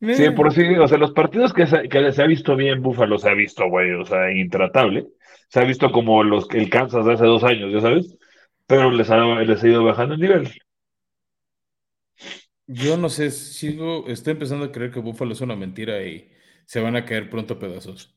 sí, por sí, o sea, los partidos que se, que se ha visto bien Búfalo se ha visto, güey, o sea, intratable. Se ha visto como los el Kansas de hace dos años, ya sabes, pero les ha, les ha ido bajando el nivel. Yo no sé, sigo, estoy empezando a creer que Búfalo es una mentira y se van a caer pronto pedazos.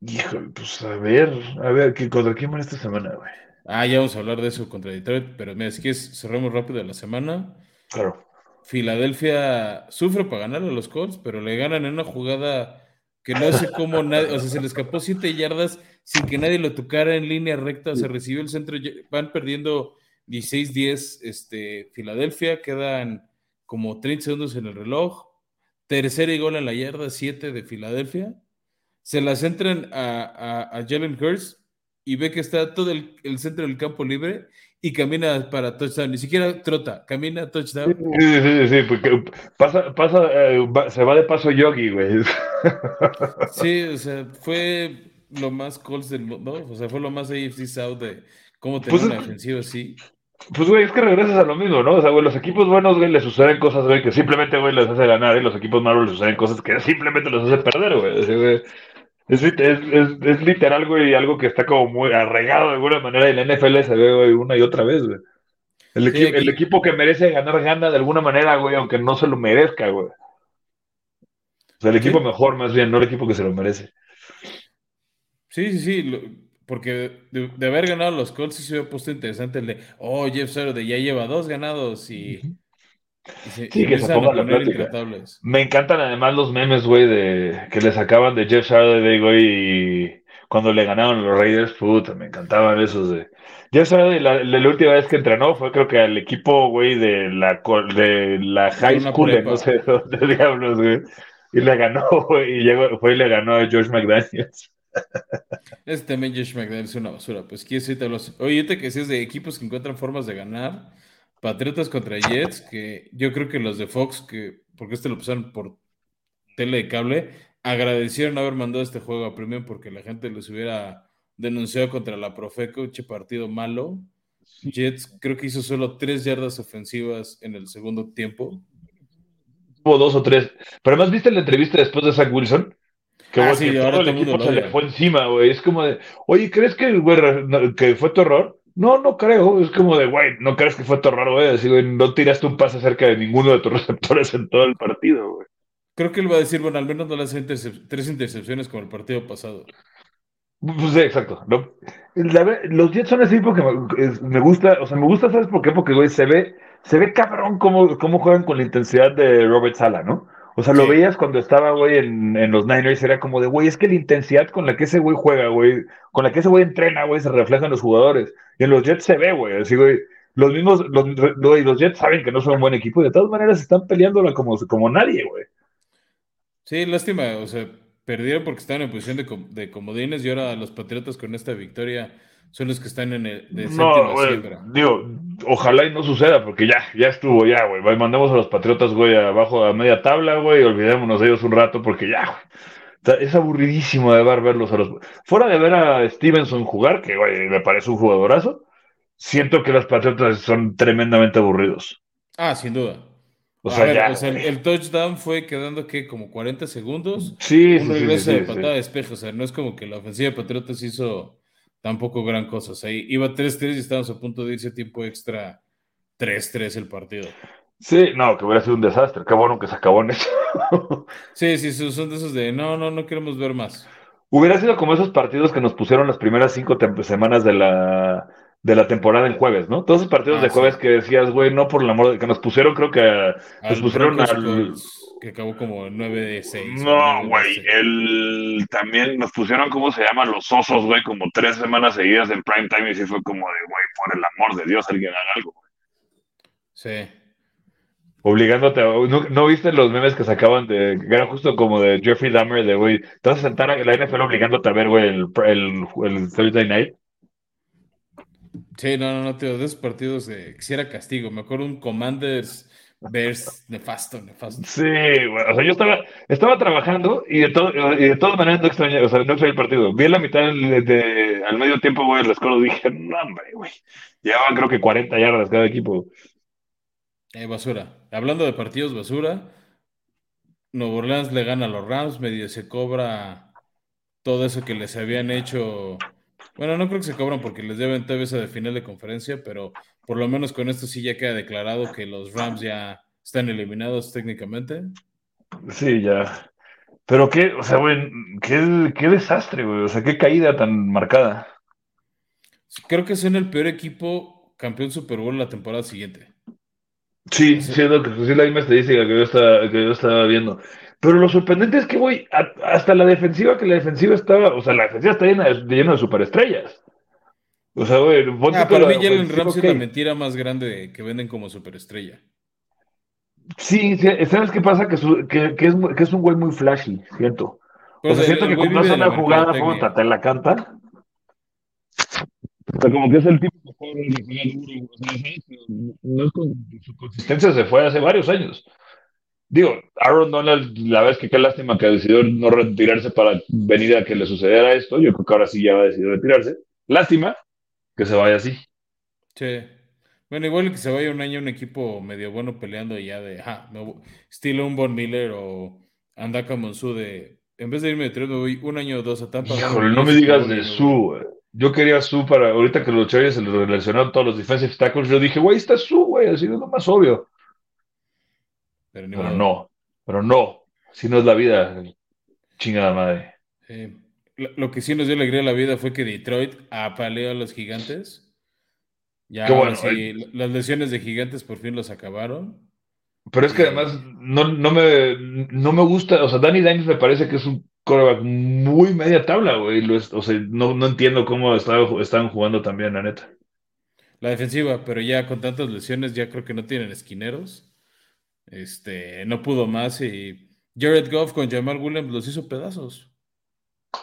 Híjole, pues a ver, a ver, ¿contra quién van esta semana, güey? Ah, ya vamos a hablar de eso contra Detroit, pero mira, si quieres, cerramos rápido la semana. Claro. Filadelfia sufre para ganar a los Colts, pero le ganan en una jugada que no sé cómo nadie, o sea, se le escapó siete yardas sin que nadie lo tocara en línea recta, se recibió el centro, van perdiendo 16-10, este, Filadelfia, quedan como 30 segundos en el reloj, tercera y gol en la yarda, 7 de Filadelfia, se las entran a, a, Jalen Hurts, y ve que está todo el, el centro del campo libre y camina para touchdown. Ni siquiera trota, camina touchdown. Sí, sí, sí, porque pasa, pasa, eh, va- se va de paso Yogi, güey. (laughs) Sí, o sea, fue lo más Colts del mundo, o sea, fue lo más AFC South de cómo tener Pues es una defensiva así. Pues, güey, es que regresas a lo mismo, ¿no? O sea, güey, los equipos buenos, güey, les suceden cosas, güey, que simplemente, güey, les hace ganar, y los equipos malos les suceden cosas que simplemente les hace perder, güey. Así, güey. Es, es, es, es literal, güey, algo que está como muy arraigado de alguna manera y la NFL se ve, güey, una y otra vez, güey. El, equi- el equipo que merece ganar gana de alguna manera, güey, aunque no se lo merezca, güey. O sea, el equipo Sí. mejor, más bien, no el equipo que se lo merece. Sí, sí, sí, lo- porque de, de haber ganado los Colts sí se hubiera puesto interesante el de, oh, Jeff Saturday ya lleva dos ganados y, y se, Sí, que se empiezan ponga a la plática. Me encantan además los memes, güey, de que le sacaban de Jeff Saturday, güey, y cuando le ganaron los Raiders, puta, me encantaban esos de Jeff Saturday, la, la- la última vez que entrenó fue creo que al equipo, güey, de la de la high una school, no sé (laughs) dónde diablos, güey, y le ganó, güey, y llegó, fue y le ganó a George McDaniels. (laughs) Este también Josh McDaniels es una basura. Pues quiero decirte los. Oye, ahorita que decías de equipos que encuentran formas de ganar. Patriotas contra Jets, que yo creo que los de Fox, que porque este lo pasaron por tele de cable, agradecieron haber mandado este juego a Premium porque la gente les hubiera denunciado contra la Profeco, che partido malo. Jets creo que hizo solo tres yardas ofensivas en el segundo tiempo. Hubo dos o tres. Pero además, ¿viste la entrevista después de Zach Wilson? Que, Ah, sí, que ahora todo el mundo equipo se le fue encima, güey. Es como de, oye, ¿crees que, güey, que fue tu error? No, no creo. Es como de, güey, no crees que fue tu error, güey. Así, güey, no tiraste un pase cerca de ninguno de tus (laughs) receptores en todo el partido, güey. Creo que él va a decir, bueno, al menos no le hace intercep- tres intercepciones como el partido pasado. Pues sí, exacto. ¿no? La los Jets son ese equipo que me, es- me gusta, o sea, me gusta, ¿sabes por qué? Porque, güey, se ve, se ve cabrón cómo, cómo juegan con la intensidad de Robert Sala, ¿no? O sea, lo veías cuando estaba, güey, en, en los Niners, era como de, güey, es que la intensidad con la que ese güey juega, güey, con la que ese güey entrena, güey, se refleja en los jugadores. Y en los Jets se ve, güey, así, güey, los mismos, los, güey, los Jets saben que no son un buen equipo y de todas maneras están peleándola como, como nadie, güey. Sí, lástima, o sea, perdieron porque estaban en posición de, com- de comodines y ahora los Patriotas con esta victoria son los que están en el de No, güey, digo, ojalá y no suceda, porque ya, ya estuvo, ya, güey. Mandemos a los Patriotas, güey, abajo a media tabla, güey, y olvidémonos de ellos un rato, porque ya, güey. Es aburridísimo de ver verlos a los. Fuera de ver a Stevenson jugar, que, güey, me parece un jugadorazo, siento que los Patriotas son tremendamente aburridos. Ah, sin duda. O A sea, ver, ya. o sea, el, touchdown fue quedando que como 40 segundos, Sí, sí, un sí, regreso sí, de patada de espejo, o sea, no es como que la ofensiva de Patriotas hizo tampoco gran cosa, o sea, iba 3-3 y estábamos a punto de irse a tiempo extra 3-3 el partido. Sí, no, que hubiera sido un desastre. Qué bueno que se acabó en eso. (laughs) Sí, sí, son de esos de no, no, no queremos ver más. Hubiera sido como esos partidos que nos pusieron las primeras cinco semanas de la, de la temporada en jueves, ¿no? Todos esos partidos Ah, de jueves sí. que decías, güey, no por el amor de que nos pusieron, creo que a- nos Al pusieron Broncos al. Colts, que acabó como 9 de 6. No, güey, el también nos pusieron, ¿cómo se llaman? Los osos, güey, como tres semanas seguidas en prime time y sí fue como de, güey, por el amor de Dios, alguien haga algo. Sí. Obligándote a... ¿No, no viste los memes que sacaban de... que era justo como de Jeffrey Dahmer, de, güey, te vas a sentar a la NFL obligándote a ver, güey, el, el, el Thursday Night? Sí, no, no, no, tío, de esos partidos de quisiera castigo. Me acuerdo un Commanders Bears nefasto, nefasto. Sí, güey, o sea, yo estaba, estaba trabajando y de, todo, y de todas maneras no extrañé, o sea, no extrañé el partido. Vi la mitad de, de- al medio tiempo, güey, el score dije, no, hombre, güey. Llevaban creo que 40 yardas cada equipo. Eh, basura. Hablando de partidos basura, Nuevo Orleans le gana a los Rams, medio se cobra todo eso que les habían hecho. Bueno, no creo que se cobran porque les deben todavía esa de final de conferencia, pero por lo menos con esto sí ya queda declarado que los Rams ya están eliminados técnicamente. Sí, ya. Pero qué, o sea, güey, qué, qué desastre, güey. O sea, qué caída tan marcada. Creo que son el peor equipo campeón Super Bowl la temporada siguiente. Sí, sí, es lo que, sí, la misma estadística que yo estaba, que yo estaba viendo. Pero lo sorprendente es que, güey, hasta la defensiva, que la defensiva estaba, o sea, la defensiva está llena de, llena de superestrellas. O sea, güey, ponte Ah, para mí Jalen Ramsey ok. es la mentira más grande que venden como superestrella. Sí, sí, ¿sabes qué pasa? Que, su- que, que es, muy- que es un güey muy flashy, siento. Pero, O sea, el- siento el que cuando hace una jugada, puta, te la canta. sea, como que es el tipo que. O. No es con, su consistencia se fue hace varios años. Digo, Aaron Donald, la vez que qué lástima que decidió no retirarse para venir a que le sucediera esto. Yo creo que ahora sí ya va a decidir retirarse. Lástima que se vaya así. Sí. Bueno, igual que se vaya un año un equipo medio bueno peleando ya de, ja, estilo un Von Miller o Andaka Monsu de, en vez de irme de tres, me voy un año o dos a Tampa. Híjole, no me digas de su, Yo quería su para, ahorita que los Chargers se les relacionaron todos los defensive tackles, yo dije, güey, está su, güey, así es lo más obvio. Pero, no, pero no, si no es la vida, chingada madre. Lo, que sí nos dio alegría a la vida fue que Detroit apaleó a los gigantes. Ya, las lesiones de gigantes por fin los acabaron. Pero es que además no, no, me, no me gusta, o sea, Danny Dimes me parece que es un coreback muy media tabla, güey. o sea, no, no entiendo cómo estaban jugando también, la neta. La defensiva, pero ya con tantas lesiones ya creo que no tienen esquineros. Este, no pudo más y Jared Goff con Jamal Williams los hizo pedazos.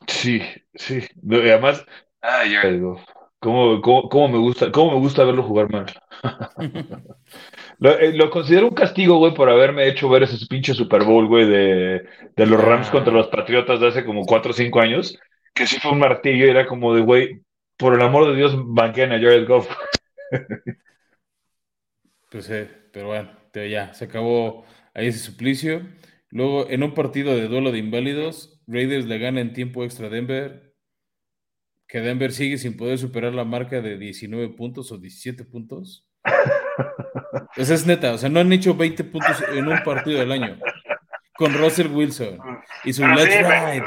Sí, sí. además, ah, Jared Goff. ¿Cómo, cómo, me gusta, cómo me gusta verlo jugar mal? (laughs) Eh, lo, considero un castigo, güey, por haberme hecho ver ese pinche Super Bowl, güey, de, de los Rams contra los Patriotas de hace como 4 o 5 años, que sí fue un martillo y era como de, güey, por el amor de Dios, banqueen a Jared Goff. (laughs) pues sí, pero bueno, ya, se acabó ahí ese suplicio. Luego, en un partido de duelo de inválidos, Raiders le gana en tiempo extra a Denver, que Denver sigue sin poder superar la marca de 19 puntos o 17 puntos. (laughs) Esa es neta, o sea, no han hecho 20 puntos en un partido del año. Con Russell Wilson y su Let's Ride.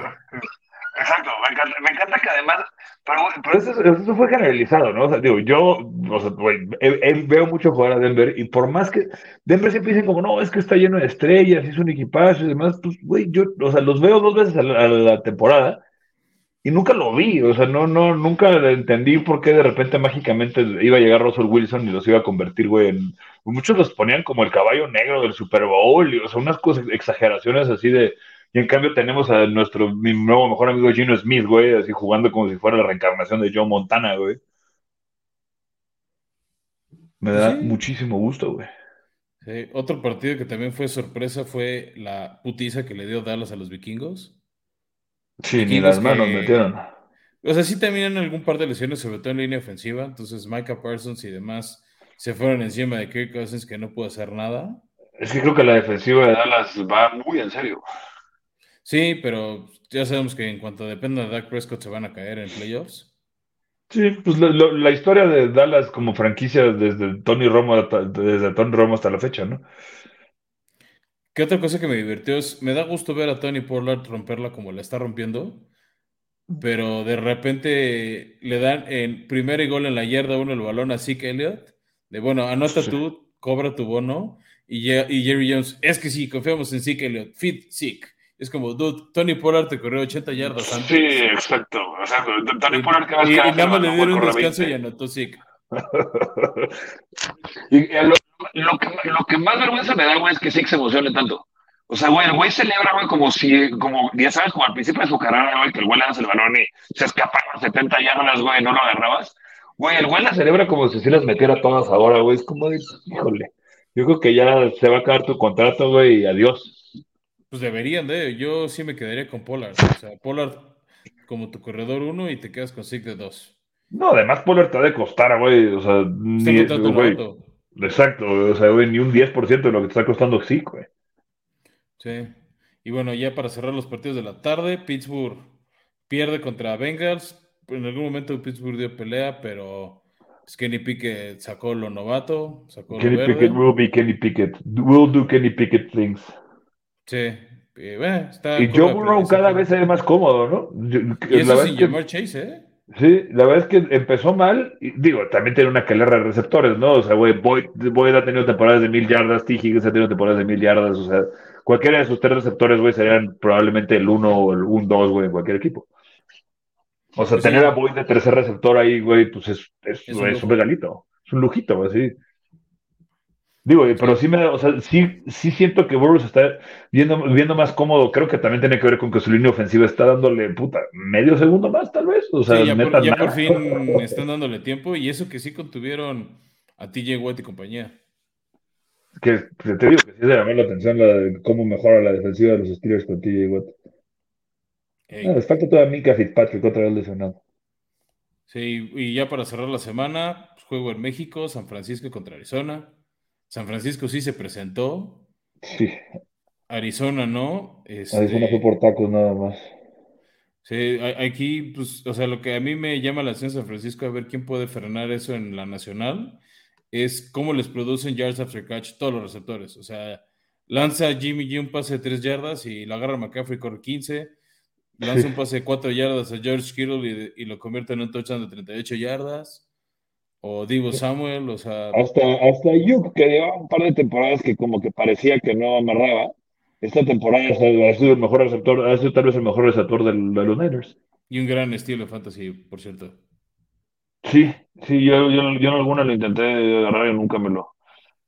Exacto, me encanta, me encanta que además, pero, eso, eso, fue generalizado, ¿no? O sea, digo, yo, o sea, él, veo mucho jugar a Denver y por más que Denver siempre dicen como, no, es que está lleno de estrellas, es un equipaje y demás, pues, güey, yo, o sea, los veo dos veces a la, temporada y nunca lo vi, o sea, no, no, nunca entendí por qué de repente mágicamente iba a llegar Russell Wilson y los iba a convertir, güey, en, muchos los ponían como el caballo negro del Super Bowl, o sea, unas cosas, exageraciones así de, y en cambio tenemos a nuestro, mi nuevo mejor amigo Gino Smith, güey, así jugando como si fuera la reencarnación de Joe Montana, güey. Me da muchísimo gusto, güey. Sí. Otro partido que también fue sorpresa fue la putiza que le dio Dallas a los vikingos. Sí, ni las manos metieron. O sea, sí también algún par de lesiones, sobre todo en línea ofensiva. Entonces, Micah Parsons y demás se fueron encima de Kirk Cousins que no pudo hacer nada. Es que creo que la defensiva de Dallas va muy en serio. Sí, pero ya sabemos que en cuanto dependa de Dak Prescott se van a caer en playoffs. Sí, pues la historia de Dallas como franquicia desde Tony Romo, desde Tony Romo hasta la fecha, ¿no? ¿Qué otra cosa que me divirtió es, me da gusto ver a Tony Pollard romperla como la está rompiendo, pero de repente le dan en primer y gol en la yarda uno el balón a Zeke Elliott, de bueno, anota tú, cobra tu bono, y, y Jerry Jones, es que sí, confiamos en Zeke Elliott, fit Zeke. Es como, dude, Tony Pollard te corrió 80 yardas antes. Sí, exacto. O sea, Tony Pollard que Y, nada más le dieron un descanso y anotó Zeke. (laughs) y lo, lo, que, lo que más vergüenza me da, güey, es que Zeke se emocione tanto. O sea, güey, el güey celebra, güey, como si, como, ya sabes, como al principio de su carrera, güey, que el güey le das el balón y se escapaba 70 yardas, güey, no lo agarrabas. Güey, el güey la celebra como si se las metiera todas ahora, güey. Es como de, híjole, yo creo que ya se va a acabar tu contrato, güey, y adiós. Pues deberían de, yo sí me quedaría con Pollard. O sea, Pollard como tu corredor uno y te quedas con SIG de dos. No, además Pollard te ha de costar, güey. O sea, ni, güey, Exacto, o sea, güey, ni un 10% de lo que te está costando SIG, güey. Sí. Y bueno, ya para cerrar los partidos de la tarde, Pittsburgh pierde contra Bengals. En algún momento Pittsburgh dio pelea, pero Kenny Pickett sacó lo novato, sacó Kenny lo Pickett will be Kenny Pickett. Will do Kenny Pickett things. Sí, eh, y Joe Burrow cada vez se ve más cómodo, ¿no? y eso sin llamar Chase, ¿eh? Sí, la verdad es que empezó mal, y, digo, también tiene una calera de receptores, ¿no? O sea, güey, Boyd, ha tenido temporadas de mil yardas, T. Higgins ha tenido temporadas de mil yardas, o sea, cualquiera de sus tres receptores, güey, serían probablemente el uno o el un dos, güey, en cualquier equipo. O sea, pues tener a Boyd de tercer receptor ahí, güey, pues es, es, un, regalito, es un lujito, así. Digo, pero sí me, o sea, sí, sí siento que Burroughs está viendo, viendo más cómodo. Creo que también tiene que ver con que su línea ofensiva está dándole, puta, medio segundo más, tal vez. O sea, Sí, ya, por, ya por nada. fin (laughs) están dándole tiempo y eso que sí contuvieron a TJ Watt y compañía. Que, te digo que sí se llamó la atención la de cómo mejora la defensiva de los Steelers con TJ Watt. Ah, Ey. les falta toda Minka Fitzpatrick otra vez lesionado. Sí, y ya para cerrar la semana, pues, juego en México, San Francisco contra Arizona. San Francisco sí se presentó, Sí, Arizona no. Arizona fue Este, por tacos nada más. sí, aquí, pues, o sea, lo que a mí me llama la atención San Francisco, a ver quién puede frenar eso en la nacional, es cómo les producen yards after catch todos los receptores. O sea, lanza Jimmy G un pase de 3 yardas y lo agarra McCaffrey corre 15. Lanza un pase de 4 yardas a George Kittle y, y lo convierte en un touchdown de 38 yardas. O Divo Samuel, o sea, Hasta, hasta Ayuk, que llevaba un par de temporadas que como que parecía que no amarraba. Esta temporada ha sido el mejor receptor, ha sido tal vez el mejor receptor del- de los Niners. y un gran estilo de fantasy, por cierto. Sí, sí, yo, yo, yo en alguna lo intenté agarrar y nunca me lo,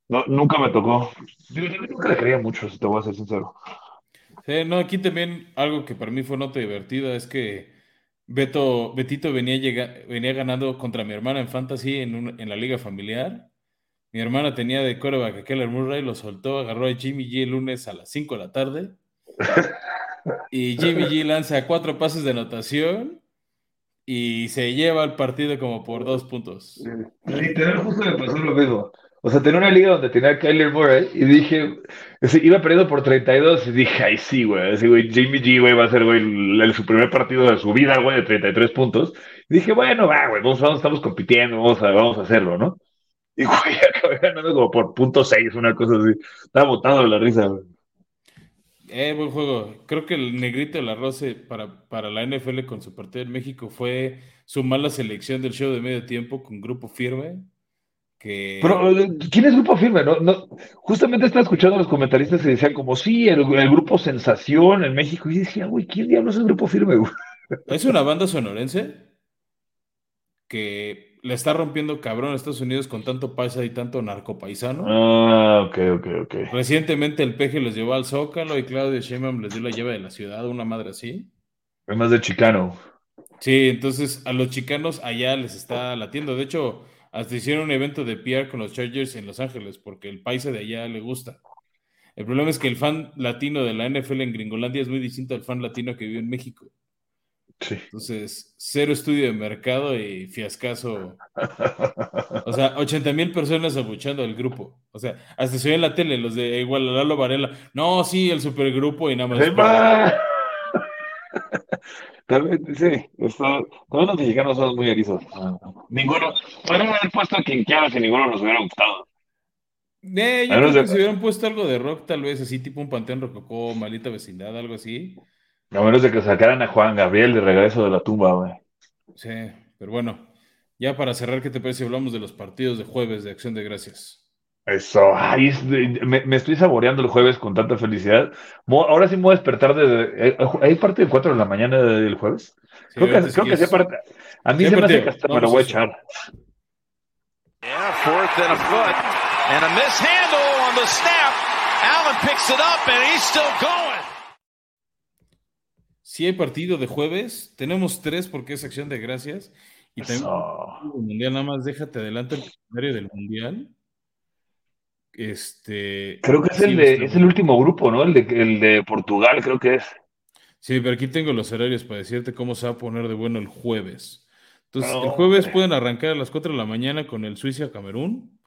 no, nunca me tocó. Digo, yo nunca le creía mucho, si te voy a ser sincero. Sí, no, aquí también algo que para mí fue nota divertida es que Beto, Betito venía, llega- venía ganando contra mi hermana en fantasy en, un- en la liga familiar. Mi hermana tenía de coreback a Keller Murray, lo soltó, agarró a Jimmy G el lunes a las 5 de la tarde. Y Jimmy G lanza cuatro pases de anotación y se lleva el partido como por dos puntos. Literal, justo me pasó lo mismo. O sea, tenía una liga donde tenía a Kyler Murray y dije, iba perdiendo por 32 y dije, ay, sí, güey, así, Jimmy G, güey, va a ser, güey, el, su primer partido de su vida, güey, de 33 puntos. Dije, bueno, va, güey, vamos, vamos, estamos compitiendo, vamos a, vamos a hacerlo, ¿no? Y, (laughs) güey, acabé ganando como por punto 6, una cosa así. Estaba botado de la risa, güey. Eh, buen juego. Creo que el negrito de la Rose para, para la NFL con su partido en México fue su mala selección del show de medio tiempo con grupo firme. Que Pero, eh, ¿quién es Grupo Firme? No, no, justamente estaba escuchando a los comentaristas que decían como, sí, el, el Grupo Sensación en México. Y decía, güey, ¿quién diablos es Grupo Firme, güey? es una banda sonorense que le está rompiendo cabrón a Estados Unidos con tanto paisa y tanto narcopaisano. Ah, ok, ok, ok. Recientemente el peje los llevó al Zócalo y Claudio Sheinbaum les dio la llave de la ciudad, una madre así. Es más de Chicano. Sí, entonces a los chicanos allá les está latiendo. De hecho, hasta hicieron un evento de PR con los Chargers en Los Ángeles porque el paisa de allá le gusta. El problema es que el fan latino de la NFL en Gringolandia es muy distinto al fan latino que vive en México. Sí. Entonces, cero estudio de mercado y fiascazo. O sea, 80 mil personas abuchando al grupo. O sea, hasta se ve en la tele los de igual Lalo Varela. No, sí, el supergrupo y nada más. ¡Emma! También, sí, está- todos los mexicanos son muy erizos. Ninguno, podrían haber puesto a quien quiera si ninguno nos hubiera gustado. Eh, yo de- si hubieran puesto algo de rock, tal vez así, tipo un Panteón Rococó, Malita Vecindad, algo así. A menos de que sacaran a Juan Gabriel de regreso de la tumba, güey. Sí, pero bueno, ya para cerrar, ¿qué te parece si hablamos de los partidos de jueves de Acción de Gracias? Eso, ay, es de- me, me estoy saboreando el jueves con tanta felicidad. Mo- ahora sí me voy a despertar de... eh, ¿Hay parte de 4 de la mañana del jueves? Sí, creo que, creo que parte. A mí Sí, se me hace que hasta me Vamos lo voy a echar. Yeah, fourth and a foot. And a mishandle on the snap. Allen picks it up and he's still going. Si hay partido de jueves, tenemos tres porque es Acción de Gracias. Y también Eso. el Mundial, nada más déjate adelante el calendario del Mundial. Este. Creo que es sí, el, de, está es el último grupo, ¿no? El de, el de Portugal, creo que es. Sí, pero aquí tengo los horarios para decirte cómo se va a poner de bueno el jueves. Entonces, el jueves pueden arrancar a las 4 de la mañana con el Suiza-Camerún.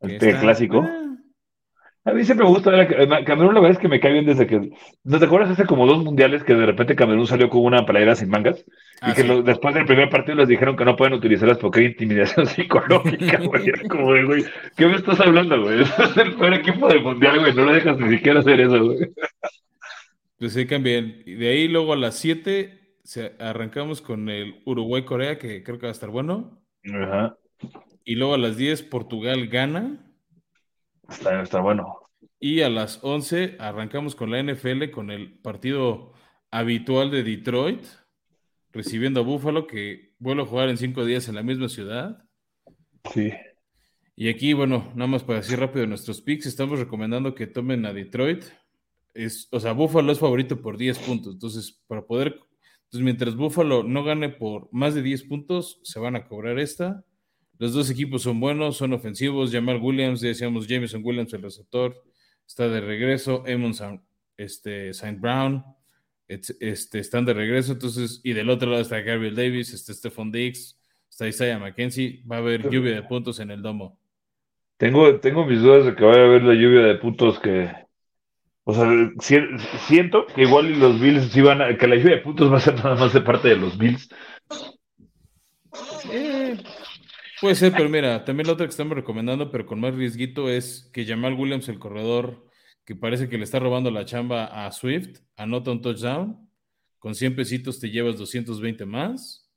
Este está- clásico. A mí siempre me gusta ver a Ca- Camerún, la verdad es que me cae bien desde que. ¿No te acuerdas hace como dos mundiales que de repente Camerún salió con una playera sin mangas? Y ah, que sí. lo- después del primer partido les dijeron que no pueden utilizarlas porque hay intimidación (laughs) psicológica, (laughs) güey. Era como, de, güey, ¿qué me estás hablando, güey? (laughs) Es el peor equipo del mundial, güey. No lo dejas ni siquiera hacer eso, güey. Pues sí, cambian. Y de ahí luego a las 7 se- arrancamos con el Uruguay-Corea, que creo que va a estar bueno. Ajá. Y luego a las 10 Portugal-Gana. Está, está bueno. Y a las 11 arrancamos con la NFL, con el partido habitual de Detroit, recibiendo a Buffalo, que vuelve a jugar en cinco días en la misma ciudad. Sí. Y aquí, bueno, nada más para decir rápido nuestros picks, estamos recomendando que tomen a Detroit. Es, o sea, Buffalo es favorito por 10 puntos. Entonces, para poder. Entonces, mientras Buffalo no gane por más de 10 puntos, se van a cobrar esta. Los dos equipos son buenos, son ofensivos. Jamal Williams, decíamos Jameson Williams, el receptor, está de regreso. Emmons, este, Saint Brown, este, están de regreso. Entonces, y del otro lado está Gabriel Davis, está Stephon Diggs, está Isaiah McKenzie. Va a haber lluvia de puntos en el domo. Tengo, tengo mis dudas de que vaya a haber la lluvia de puntos que. O sea, siento que igual los Bills sí van a. que la lluvia de puntos va a ser nada más de parte de los Bills. Eh, puede ser, pero mira, también la otra que estamos recomendando, pero con más riesguito, es que Jamal Williams, el corredor, que parece que le está robando la chamba a Swift, anota un touchdown. Con 100 pesitos te llevas 220 más.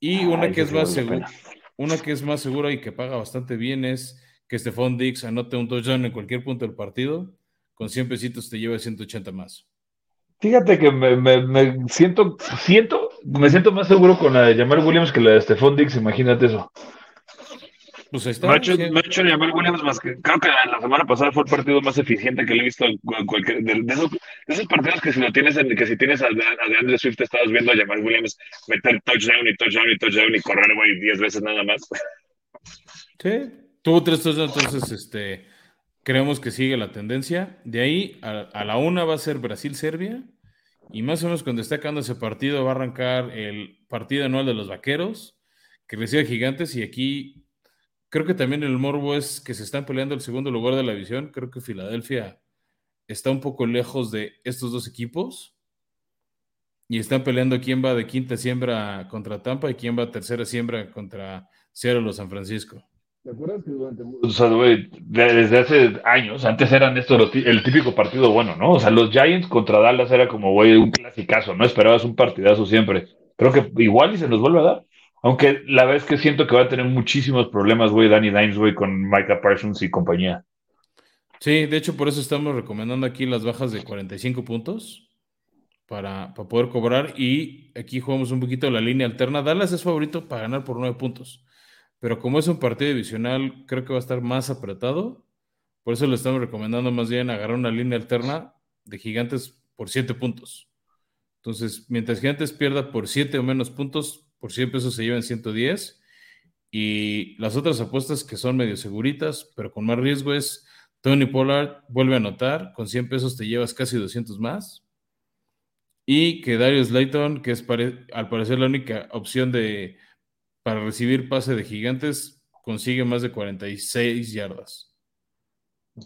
Y una que es más segura, una que es más segura y que paga bastante bien es que Stephon Dix anote un touchdown en cualquier punto del partido, con 100 pesitos te lleva 180 más. Fíjate que me, siento, siento, me siento más seguro con la de Jamal Williams que la de Stephon Dix, imagínate eso. Pues está. Me ha hecho, Jamal Williams más que, creo que la semana pasada fue el partido más eficiente que le he visto en cualquier, de, esos, partidos que si lo tienes, que si tienes a, a Andre Swift estabas viendo a Jamal Williams meter touchdown y touchdown y touchdown y correr, güey, 10 veces nada más. Sí, Tuvo tres touchdowns, entonces este, creemos que sigue la tendencia. De ahí a, la una va a ser Brasil-Serbia. Y más o menos cuando esté acabando ese partido va a arrancar el partido anual de los vaqueros, que recibe gigantes. Y aquí creo que también el morbo es que se están peleando el segundo lugar de la división. Creo que Filadelfia está un poco lejos de estos dos equipos. Y están peleando quién va de quinta siembra contra Tampa y quién va tercera siembra contra Seattle o San Francisco. ¿Te acuerdas que durante... O sea, güey, desde hace años, antes eran estos el típico partido bueno, ¿no? O sea, los Giants contra Dallas era como, güey, un clasicazo, ¿no? Esperabas un partidazo siempre. Creo que igual y se nos vuelve a dar. Aunque la vez que siento que va a tener muchísimos problemas, güey, Danny Dimes, güey, con Micah Parsons y compañía. Sí, de hecho, por eso estamos recomendando aquí las bajas de 45 puntos para, para poder cobrar. Y aquí jugamos un poquito la línea alterna. Dallas es favorito para ganar por 9 puntos. Pero como es un partido divisional, creo que va a estar más apretado. Por eso le estamos recomendando más bien agarrar una línea alterna de Gigantes por 7 puntos. Entonces, mientras Gigantes pierda por 7 o menos puntos, por 100 pesos se llevan 110. Y las otras apuestas que son medio seguritas, pero con más riesgo es Tony Pollard vuelve a anotar, con 100 pesos te llevas casi 200 más. Y que Darius Layton, que es al parecer la única opción de para recibir pase de gigantes consigue más de 46 yardas.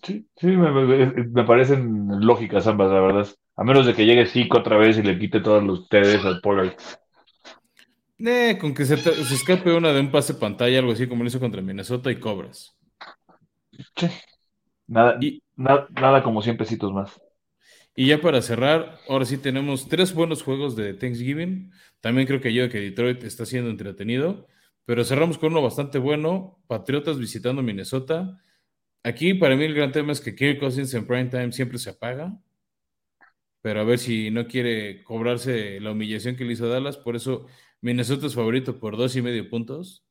Sí, sí, me, parecen lógicas ambas, la verdad. A menos de que llegue Zico otra vez y le quite todos los TDs al Pollard. Eh, con que se, escape una de un pase pantalla, algo así como lo hizo contra Minnesota y cobras. Sí. Nada, nada, como 100 pesitos más. Y ya para cerrar, ahora sí tenemos tres buenos juegos de Thanksgiving. También creo que yo que Detroit está siendo entretenido. Pero cerramos con uno bastante bueno. Patriotas visitando Minnesota. Aquí para mí el gran tema es que Kirk Cousins en prime time siempre se apaga. Pero a ver si no quiere cobrarse la humillación que le hizo Dallas. Por eso Minnesota es favorito por dos y medio puntos.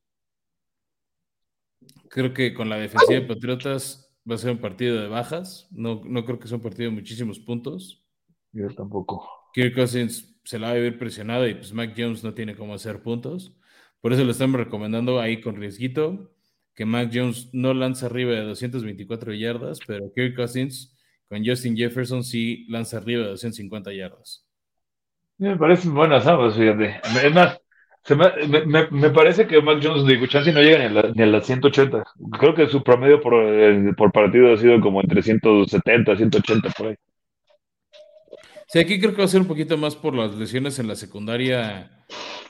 Creo que con la defensiva de Patriotas va a ser un partido de bajas. No, no creo que sea un partido de muchísimos puntos. Yo tampoco. Kirk Cousins se la va a vivir presionado y pues Mac Jones no tiene cómo hacer puntos. Por eso lo estamos recomendando ahí con riesguito, que Mac Jones no lanza arriba de 224 yardas, pero Kirk Cousins con Justin Jefferson sí lanza arriba de 250 yardas. Me parecen buenas ambas, fíjate. Es más, me, parece que Mac Jones de chance no llega ni a, las 180. Creo que su promedio por, eh, por, partido ha sido como entre 170, 180 por ahí. Sí, aquí creo que va a ser un poquito más por las lesiones en la secundaria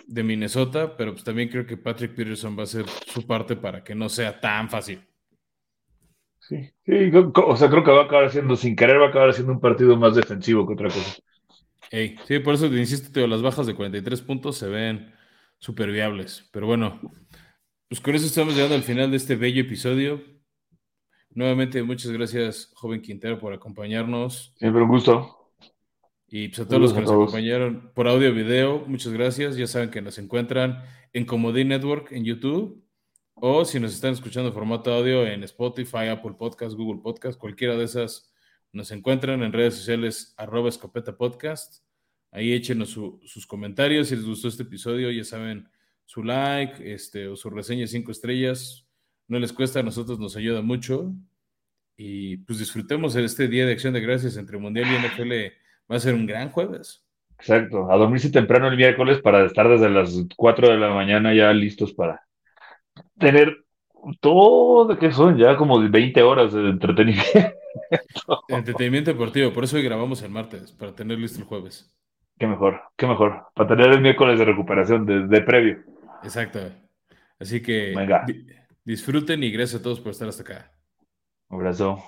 de Minnesota, pero pues también creo que Patrick Peterson va a hacer su parte para que no sea tan fácil. Sí, sí, o sea, creo que va a acabar siendo, sin querer, va a acabar siendo un partido más defensivo que otra cosa. Sí, por eso te insisto, las bajas de 43 puntos se ven súper viables. Pero bueno, pues con eso estamos llegando al final de este bello episodio. Nuevamente, muchas gracias, joven Quintero, por acompañarnos. Siempre un gusto. Y pues a todos los que nos acompañaron por audio video, muchas gracias. Ya saben que nos encuentran en Comodín Network en YouTube o si nos están escuchando en formato audio en Spotify, Apple Podcast, Google Podcast, cualquiera de esas nos encuentran en redes sociales arroba escopeta. Ahí échenos sus comentarios si les gustó este episodio, ya saben, su like este, o su reseña de cinco estrellas. No les cuesta, a nosotros nos ayuda mucho. Y pues disfrutemos este día de acción de gracias entre Mundial y NFL. Va a ser un gran jueves. Exacto, a dormirse temprano el miércoles para estar desde las 4 de la mañana ya listos para tener todo que son ya como 20 horas de entretenimiento. (laughs) Entretenimiento deportivo, por eso hoy grabamos el martes, para tener listo el jueves. Qué mejor, qué mejor, para tener el miércoles de recuperación de, previo. Exacto. Así que disfruten y gracias a todos por estar hasta acá. Un abrazo.